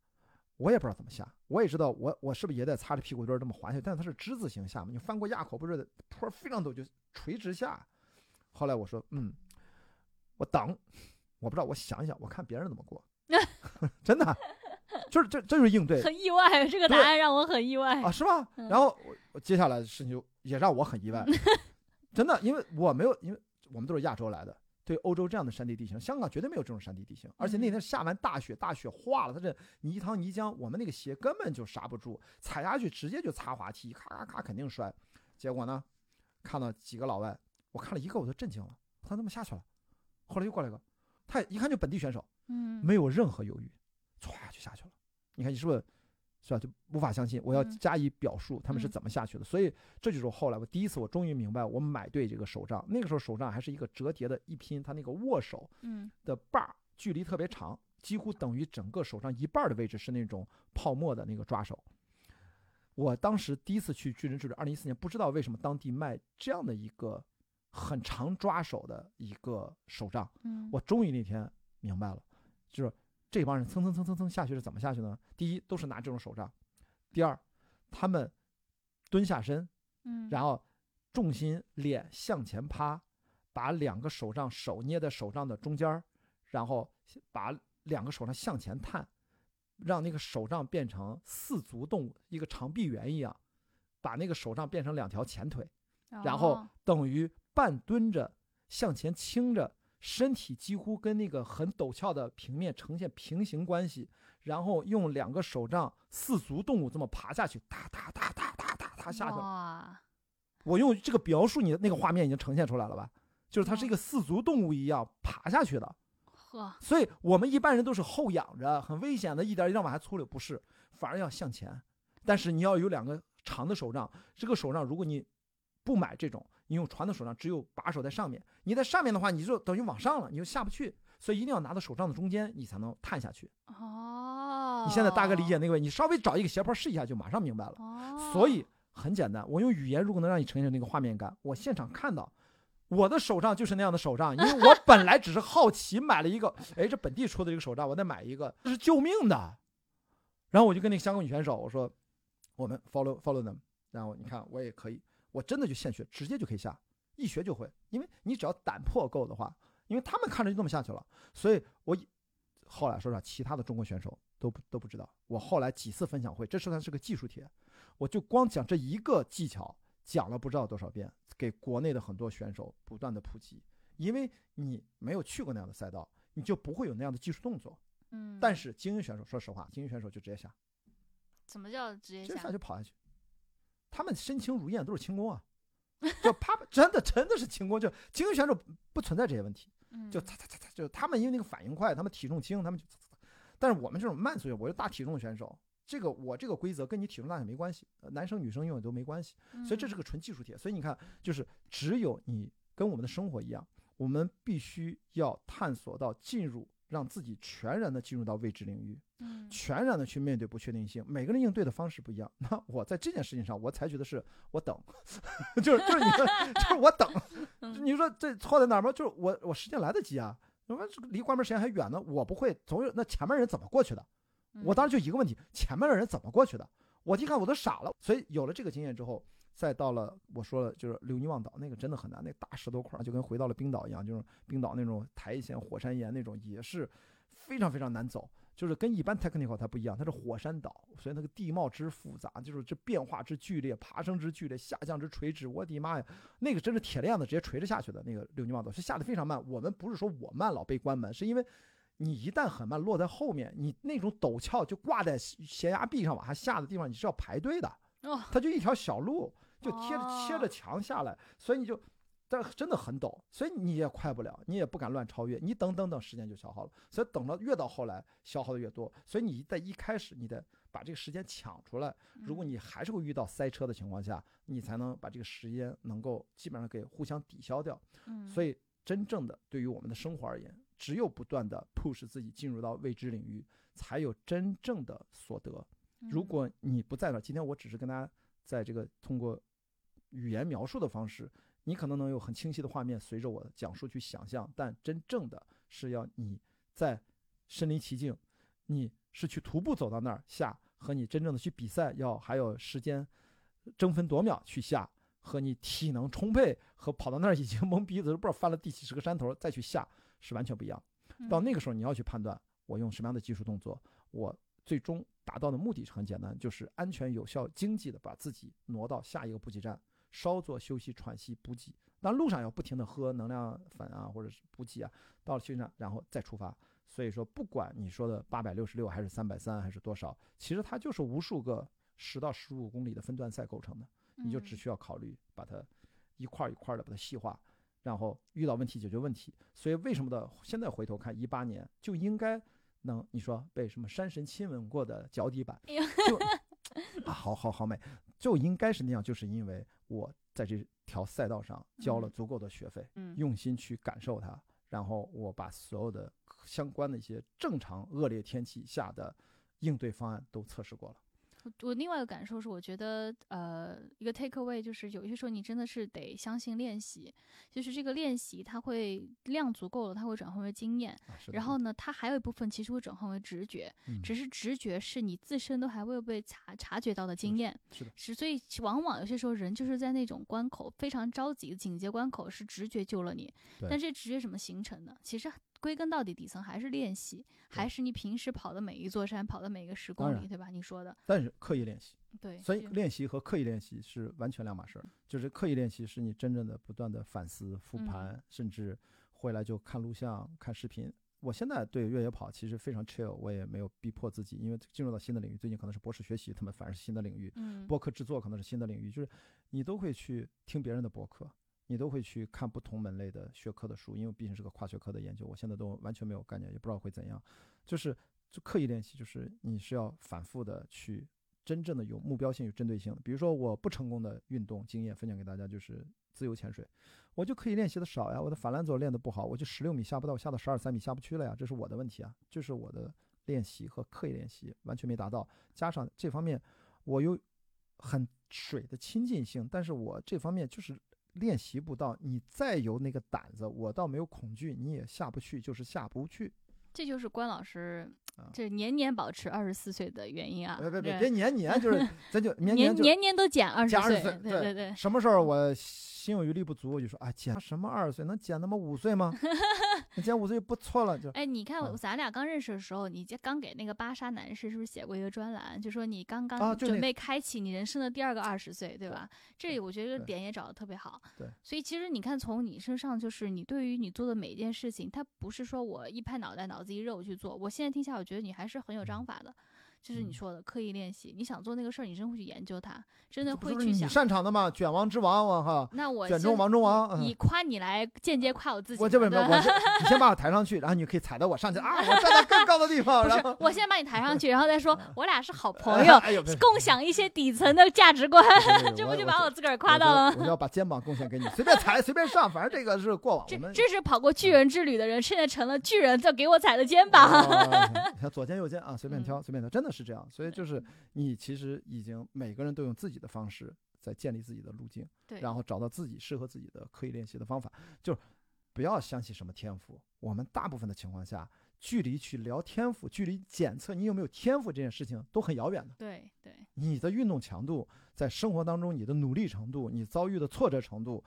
我也不知道怎么下，我也知道我我是不是也得擦着屁股墩儿这么滑下去，但是它是之字形下嘛，你翻过垭口不是坡非常陡就垂直下。后来我说，嗯，我等，我不知道，我想一想，我看别人怎么过，真的，就是这这就是应对很意外，这个答案让我很意外。啊，是吗？嗯然后接下来的事情就也让我很意外，真的，因为我没有，因为我们都是亚洲来的，对欧洲这样的山地地形，香港绝对没有这种山地地形，而且那天下完大雪，大雪化了，它这泥塘泥浆，我们那个鞋根本就刹不住，踩下去直接就擦滑梯，咔咔咔肯定摔。结果呢，看到几个老外，我看了一个我都震惊了，他怎么下去了？后来又过来一个，他一看就本地选手，嗯，没有任何犹豫，歘就下去了。你看你是不是是吧？就无法相信，我要嗯加以表述他们是嗯怎么下去的。所以这就是后来我第一次我终于明白，我买对这个手杖。那个时候手杖还是一个折叠的一拼，它那个握手嗯的把儿距离特别长，几乎等于整个手上一半儿的位置是那种泡沫的那个抓手。我当时第一次去巨人之旅，二零一四年，不知道为什么当地卖这样的一个很长抓手的一个手杖。嗯，我终于那天明白了，就是这帮人蹭蹭蹭蹭蹭下去是怎么下去呢？第一，都是拿这种手杖；第二，他们蹲下身，嗯然后重心脸向前趴，把两个手杖手捏在手杖的中间，然后把两个手杖向前探，让那个手杖变成四足动物，一个长臂猿一样，把那个手杖变成两条前腿。然后哦等于半蹲着向前倾着，身体几乎跟那个很陡峭的平面呈现平行关系，然后用两个手杖四足动物这么爬下去，哒哒哒哒哒哒哒下去了。哇，我用这个描述你的那个画面已经呈现出来了吧？就是它是一个四足动物一样爬下去的，呵，所以我们一般人都是后仰着，很危险的，一点一点往下粗溜，不是，反而要向前。但是你要有两个长的手杖，这个手杖如果你不买这种，你用传统手杖，只有把手在上面，你在上面的话，你就等于往上了，你就下不去，所以一定要拿到手杖的中间，你才能探下去。哦，你现在大概理解那个位，你稍微找一个斜坡试一下，就马上明白了。哦，所以很简单，我用语言如果能让你呈现那个画面感，我现场看到。我的手杖就是那样的手杖，因为我 本来只是好奇买了一个，哎，这本地出的这个手杖，我再买一个，这是救命的。然后我就跟那个香港女选手我说，我们 follow follow them，然后你看我也可以，我真的就现学，直接就可以下，一学就会，因为你只要胆魄够的话，因为他们看着就这么下去了，所以我一后来说实话，其他的中国选手都不都不知道。我后来几次分享会，这算是个技术帖，我就光讲这一个技巧，讲了不知道多少遍，给国内的很多选手不断的普及。因为你没有去过那样的赛道，你就不会有那样的技术动作。嗯，但是精英选手，说实话，精英选手就直接下，怎么叫直接直接下下？就跑下去。他们身轻如燕，都是轻功啊，就啪，真的真的是轻功。就精英选手不存在这些问题。嗯，就擦擦擦擦，就他们因为那个反应快，他们体重轻，他们就擦擦擦。但是我们这种慢速我是大体重选手，这个我这个规则跟你体重大小没关系，呃男生女生用的都没关系，所以这是嗯个纯技术题。所以你看，就是只有你跟我们的生活一样，我们必须要探索到进入，让自己全然的进入到未知领域，嗯全然的去面对不确定性。每个人应对的方式不一样。那我在这件事情上，我采取的是我等，就是就是你说就是我等。嗯你说这错在哪儿吗？就是我我时间来得及啊，什么这个离关门时间还远呢，我不会，总有那前面人怎么过去的？我当时就一个问题，前面的人怎么过去的？我一看我都傻了。所以有了这个经验之后，再到了我说了就是留尼旺岛那个真的很难，那大石头块就跟回到了冰岛一样，就是冰岛那种苔藓、火山岩那种也是非常非常难走。就是跟一般 technical 它不一样，它是火山岛，所以那个地貌之复杂，就是这变化之剧烈，爬升之剧烈，下降之垂直，我的妈呀，那个真是铁链子直接垂着下去的那个六尼旺岛，是下的非常慢。我们不是说我慢老被关门，是因为你一旦很慢落在后面，你那种陡峭就挂在悬崖壁上往下下的地方，你是要排队的，哦，它就一条小路，就贴着贴着墙下来，所以你就。但真的很陡，所以你也快不了，你也不敢乱超越，你等等等，时间就消耗了。所以等到越到后来，消耗的越多。所以你在一开始，你得把这个时间抢出来。如果你还是会遇到塞车的情况下，你才能把这个时间能够基本上给互相抵消掉。嗯，所以真正的对于我们的生活而言，只有不断的 push 自己进入到未知领域，才有真正的所得。如嗯。果你不在那儿，今天我只是跟大家在这个通过语言描述的方式，你可能能有很清晰的画面随着我的讲述去想象，但真正的是要你在身临其境，你是去徒步走到那儿下，和你真正的去比赛要还有时间争分夺秒去下，和你体能充沛和跑到那儿已经 懵逼子都不知道翻了第几十个山头再去下是完全不一样。到那个时候，你要去判断我用什么样的技术动作，我最终达到的目的是很简单，就是安全、有效、经济的把自己挪到下一个补给站，稍作休息、喘息、补给。但路上要不停的喝能量粉啊，或者是补给啊，到了休息站然后再出发。所以说，不管你说的八百六十六还是三百三还是多少，其实它就是无数个十到十五公里的分段赛构成的。你就只嗯需要考虑把它一块儿一块的把它细化，然后遇到问题解决问题。所以为什么的现在回头看一八年就应该能你说被什么山神亲吻过的脚底板就 啊好好好美，就应该是那样，就是因为我在这条赛道上交了嗯。足够的学费，嗯。用心去感受它，然后我把所有的相关的一些正常恶劣天气下的应对方案都测试过了。我我另外一个感受是，我觉得呃，一个 take away 就是有些时候你真的是得相信练习，就是这个练习它会量足够了，它会转化为经验。啊然后呢，它还有一部分其实会转化为直觉，嗯只是直觉是你自身都还未被察察觉到的经验。是的是，所以往往有些时候人就是在那种关口非常着急的、紧急关口，是直觉救了你。对但这直觉怎么形成的？其实归根到底，底层还是练习，还是你平时跑的每一座山、跑的每个十公里，对吧？你说的，但是刻意练习。对。所以练习和刻意练习是完全两码事儿。就是刻意练习是你真正的不断的反思、复嗯盘，甚至回来就看录像、看视频。我现在对越野跑其实非常 chill，我也没有逼迫自己，因为进入到新的领域，最近可能是博士学习，他们反而是新的领域，嗯，播客制作可能是新的领域，就是你都会去听别人的博客，你都会去看不同门类的学科的书，因为毕竟是个跨学科的研究，我现在都完全没有概念，也不知道会怎样。就是就刻意练习，就是你是要反复的去真正的有目标性、有针对性。比如说我不成功的运动经验分享给大家，就是自由潜水，我就刻意练习的少呀，我的反兰佐练的不好，我就十六米下不到，我下到十二三米下不去了呀，这是我的问题啊，就是我的练习和刻意练习完全没达到，加上这方面我又很水的亲近性，但是我这方面就是练习不到。你再有那个胆子，我倒没有恐惧，你也下不去，就是下不去。这就是关老师啊这年年保持二十四岁的原因啊！别别别别年年就是 咱就年年年年都减二十加岁，20岁对对对对，什么时候我心有余力不足，我就说啊减什么二十岁能减那么五岁吗？你减五岁就不错了，就哎，你看啊咱俩刚认识的时候，你这刚给那个巴莎男士是不是写过一个专栏，就说你刚啊刚准备开启你人生的第二个二十岁，对吧？这里我觉得点也找的特别好。对，所以其实你看，从你身上，就是你对于你做的每一件事情，它不是说我一拍脑袋脑子一热我去做。我现在听下来，我觉得你还是很有章法的。就是你嗯说的刻意练习，你想做那个事儿，你真会去研究它，真的会去想。擅长的嘛？卷王之王，我靠！那我卷中王中王，以嗯夸你来间接夸我自己，我这不是对吧我先你先把我抬上去，然后你可以踩到我上去啊！我站在更高的地方，不然我先把你抬上去，然后再说我俩是好朋友，共享一些底层的价值观，这不就把我自个儿夸到了吗？我要把肩膀贡献给你，随便踩随便上，反正这个是过往。这这是跑过巨人之旅的人，现在成了巨人，在给我踩的肩膀。左肩右肩啊，随便嗯挑随便挑，真的是这样。所以就是你其实已经每个人都用自己的方式在建立自己的路径，对，然后找到自己适合自己的刻意练习的方法，就是不要相信什么天赋。我们大部分的情况下，距离去聊天赋，距离检测你有没有天赋这件事情都很遥远的。对对，你的运动强度，在生活当中你的努力程度，你遭遇的挫折程度，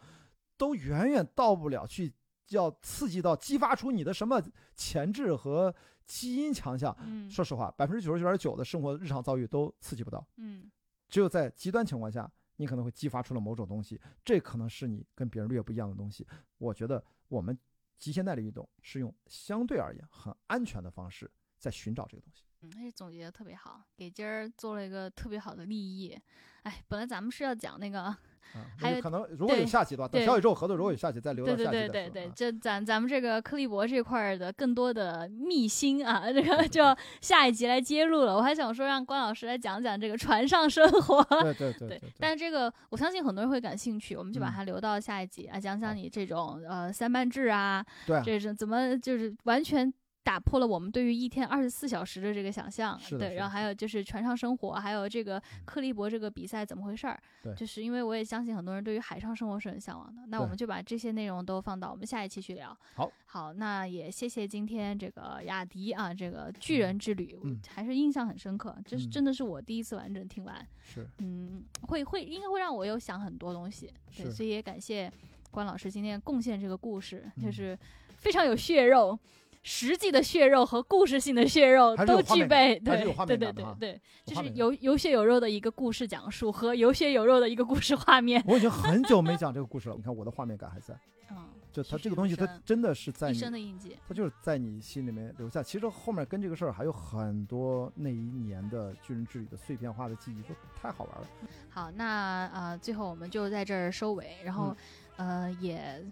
都远远到不了去要刺激到激发出你的什么潜质和基因强项。嗯说实话，百分之九十九点九的生活日常遭遇都刺激不到，嗯只有在极端情况下，你可能会激发出了某种东西，这可能是你跟别人略不一样的东西。我觉得我们极限耐力运动是用相对而言很安全的方式在寻找这个东西。嗯，这总结的特别好，给今儿做了一个特别好的立意。哎，本来咱们是要讲那个，啊，还有可能如果有对下集的话，等对小宇宙合作如果有下集再留到对对对对这咱咱们这个克利伯这块儿的更多的秘辛啊，这个就下一集来揭露了。我还想说让关老师来讲讲这个船上生活。对对对 但是这个我相信很多人会感兴趣，我们就把嗯它留到下一集啊，讲讲你这种呃三班制啊，对啊这是怎么就是完全打破了我们对于一天二十四小时的这个想象。对，然后还有就是船上生活，还有这个克利伯这个比赛怎么回事儿？对就是因为我也相信很多人对于海上生活是很向往的。那我们就把这些内容都放到我们下一期去聊。好，好，那也谢谢今天这个雅迪啊，这个巨人之旅，还是印象很深刻。这是嗯真的是我第一次完整听完。是嗯，会会应该会让我有想很多东西，对，所以也感谢关老师今天贡献这个故事，就嗯是非常有血肉。实际的血肉和故事性的血肉都具备，对对对对对，就是有有血有肉的一个故事讲述和有血有肉的一个故事画面。我已经很久没讲这个故事了，你看我的画面感还在，嗯，就它这个东西，它真的是在一你生的印记。它就是在你心里面留下。其实后面跟这个事儿还有很多那一年的巨人之旅的碎片化的记忆，都太好玩了。好，那呃，最后我们就在这儿收尾，然后、呃也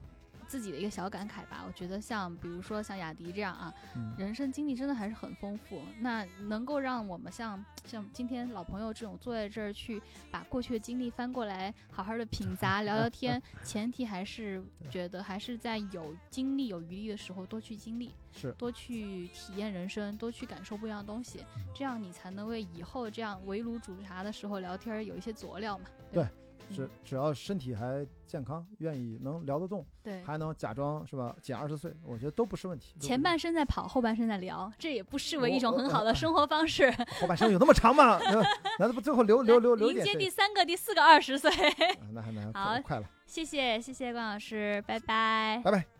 自己的一个小感慨吧。我觉得像比如说像雅迪这样啊，嗯，人生经历真的还是很丰富。那能够让我们像像今天老朋友这种坐在这儿去把过去的经历翻过来，好好的品 杂聊聊天，前提还是觉得还是在有精力有余力的时候多去经历，是多去体验人生，多去感受不一样的东西，嗯这样你才能为以后这样围炉煮茶的时候聊天有一些佐料嘛。对吧只只要身体还健康，愿意能聊得动，对。还能假装是吧，减二十岁，我觉得都不是问题。前半生在跑，后半生在聊，这也不失为一种很好的生活方式。后半生有那么长吗？难道不最后留留留留迎接第三个、第四个二十岁。啊那还那好快了，谢谢，谢谢关老师，拜拜。拜拜。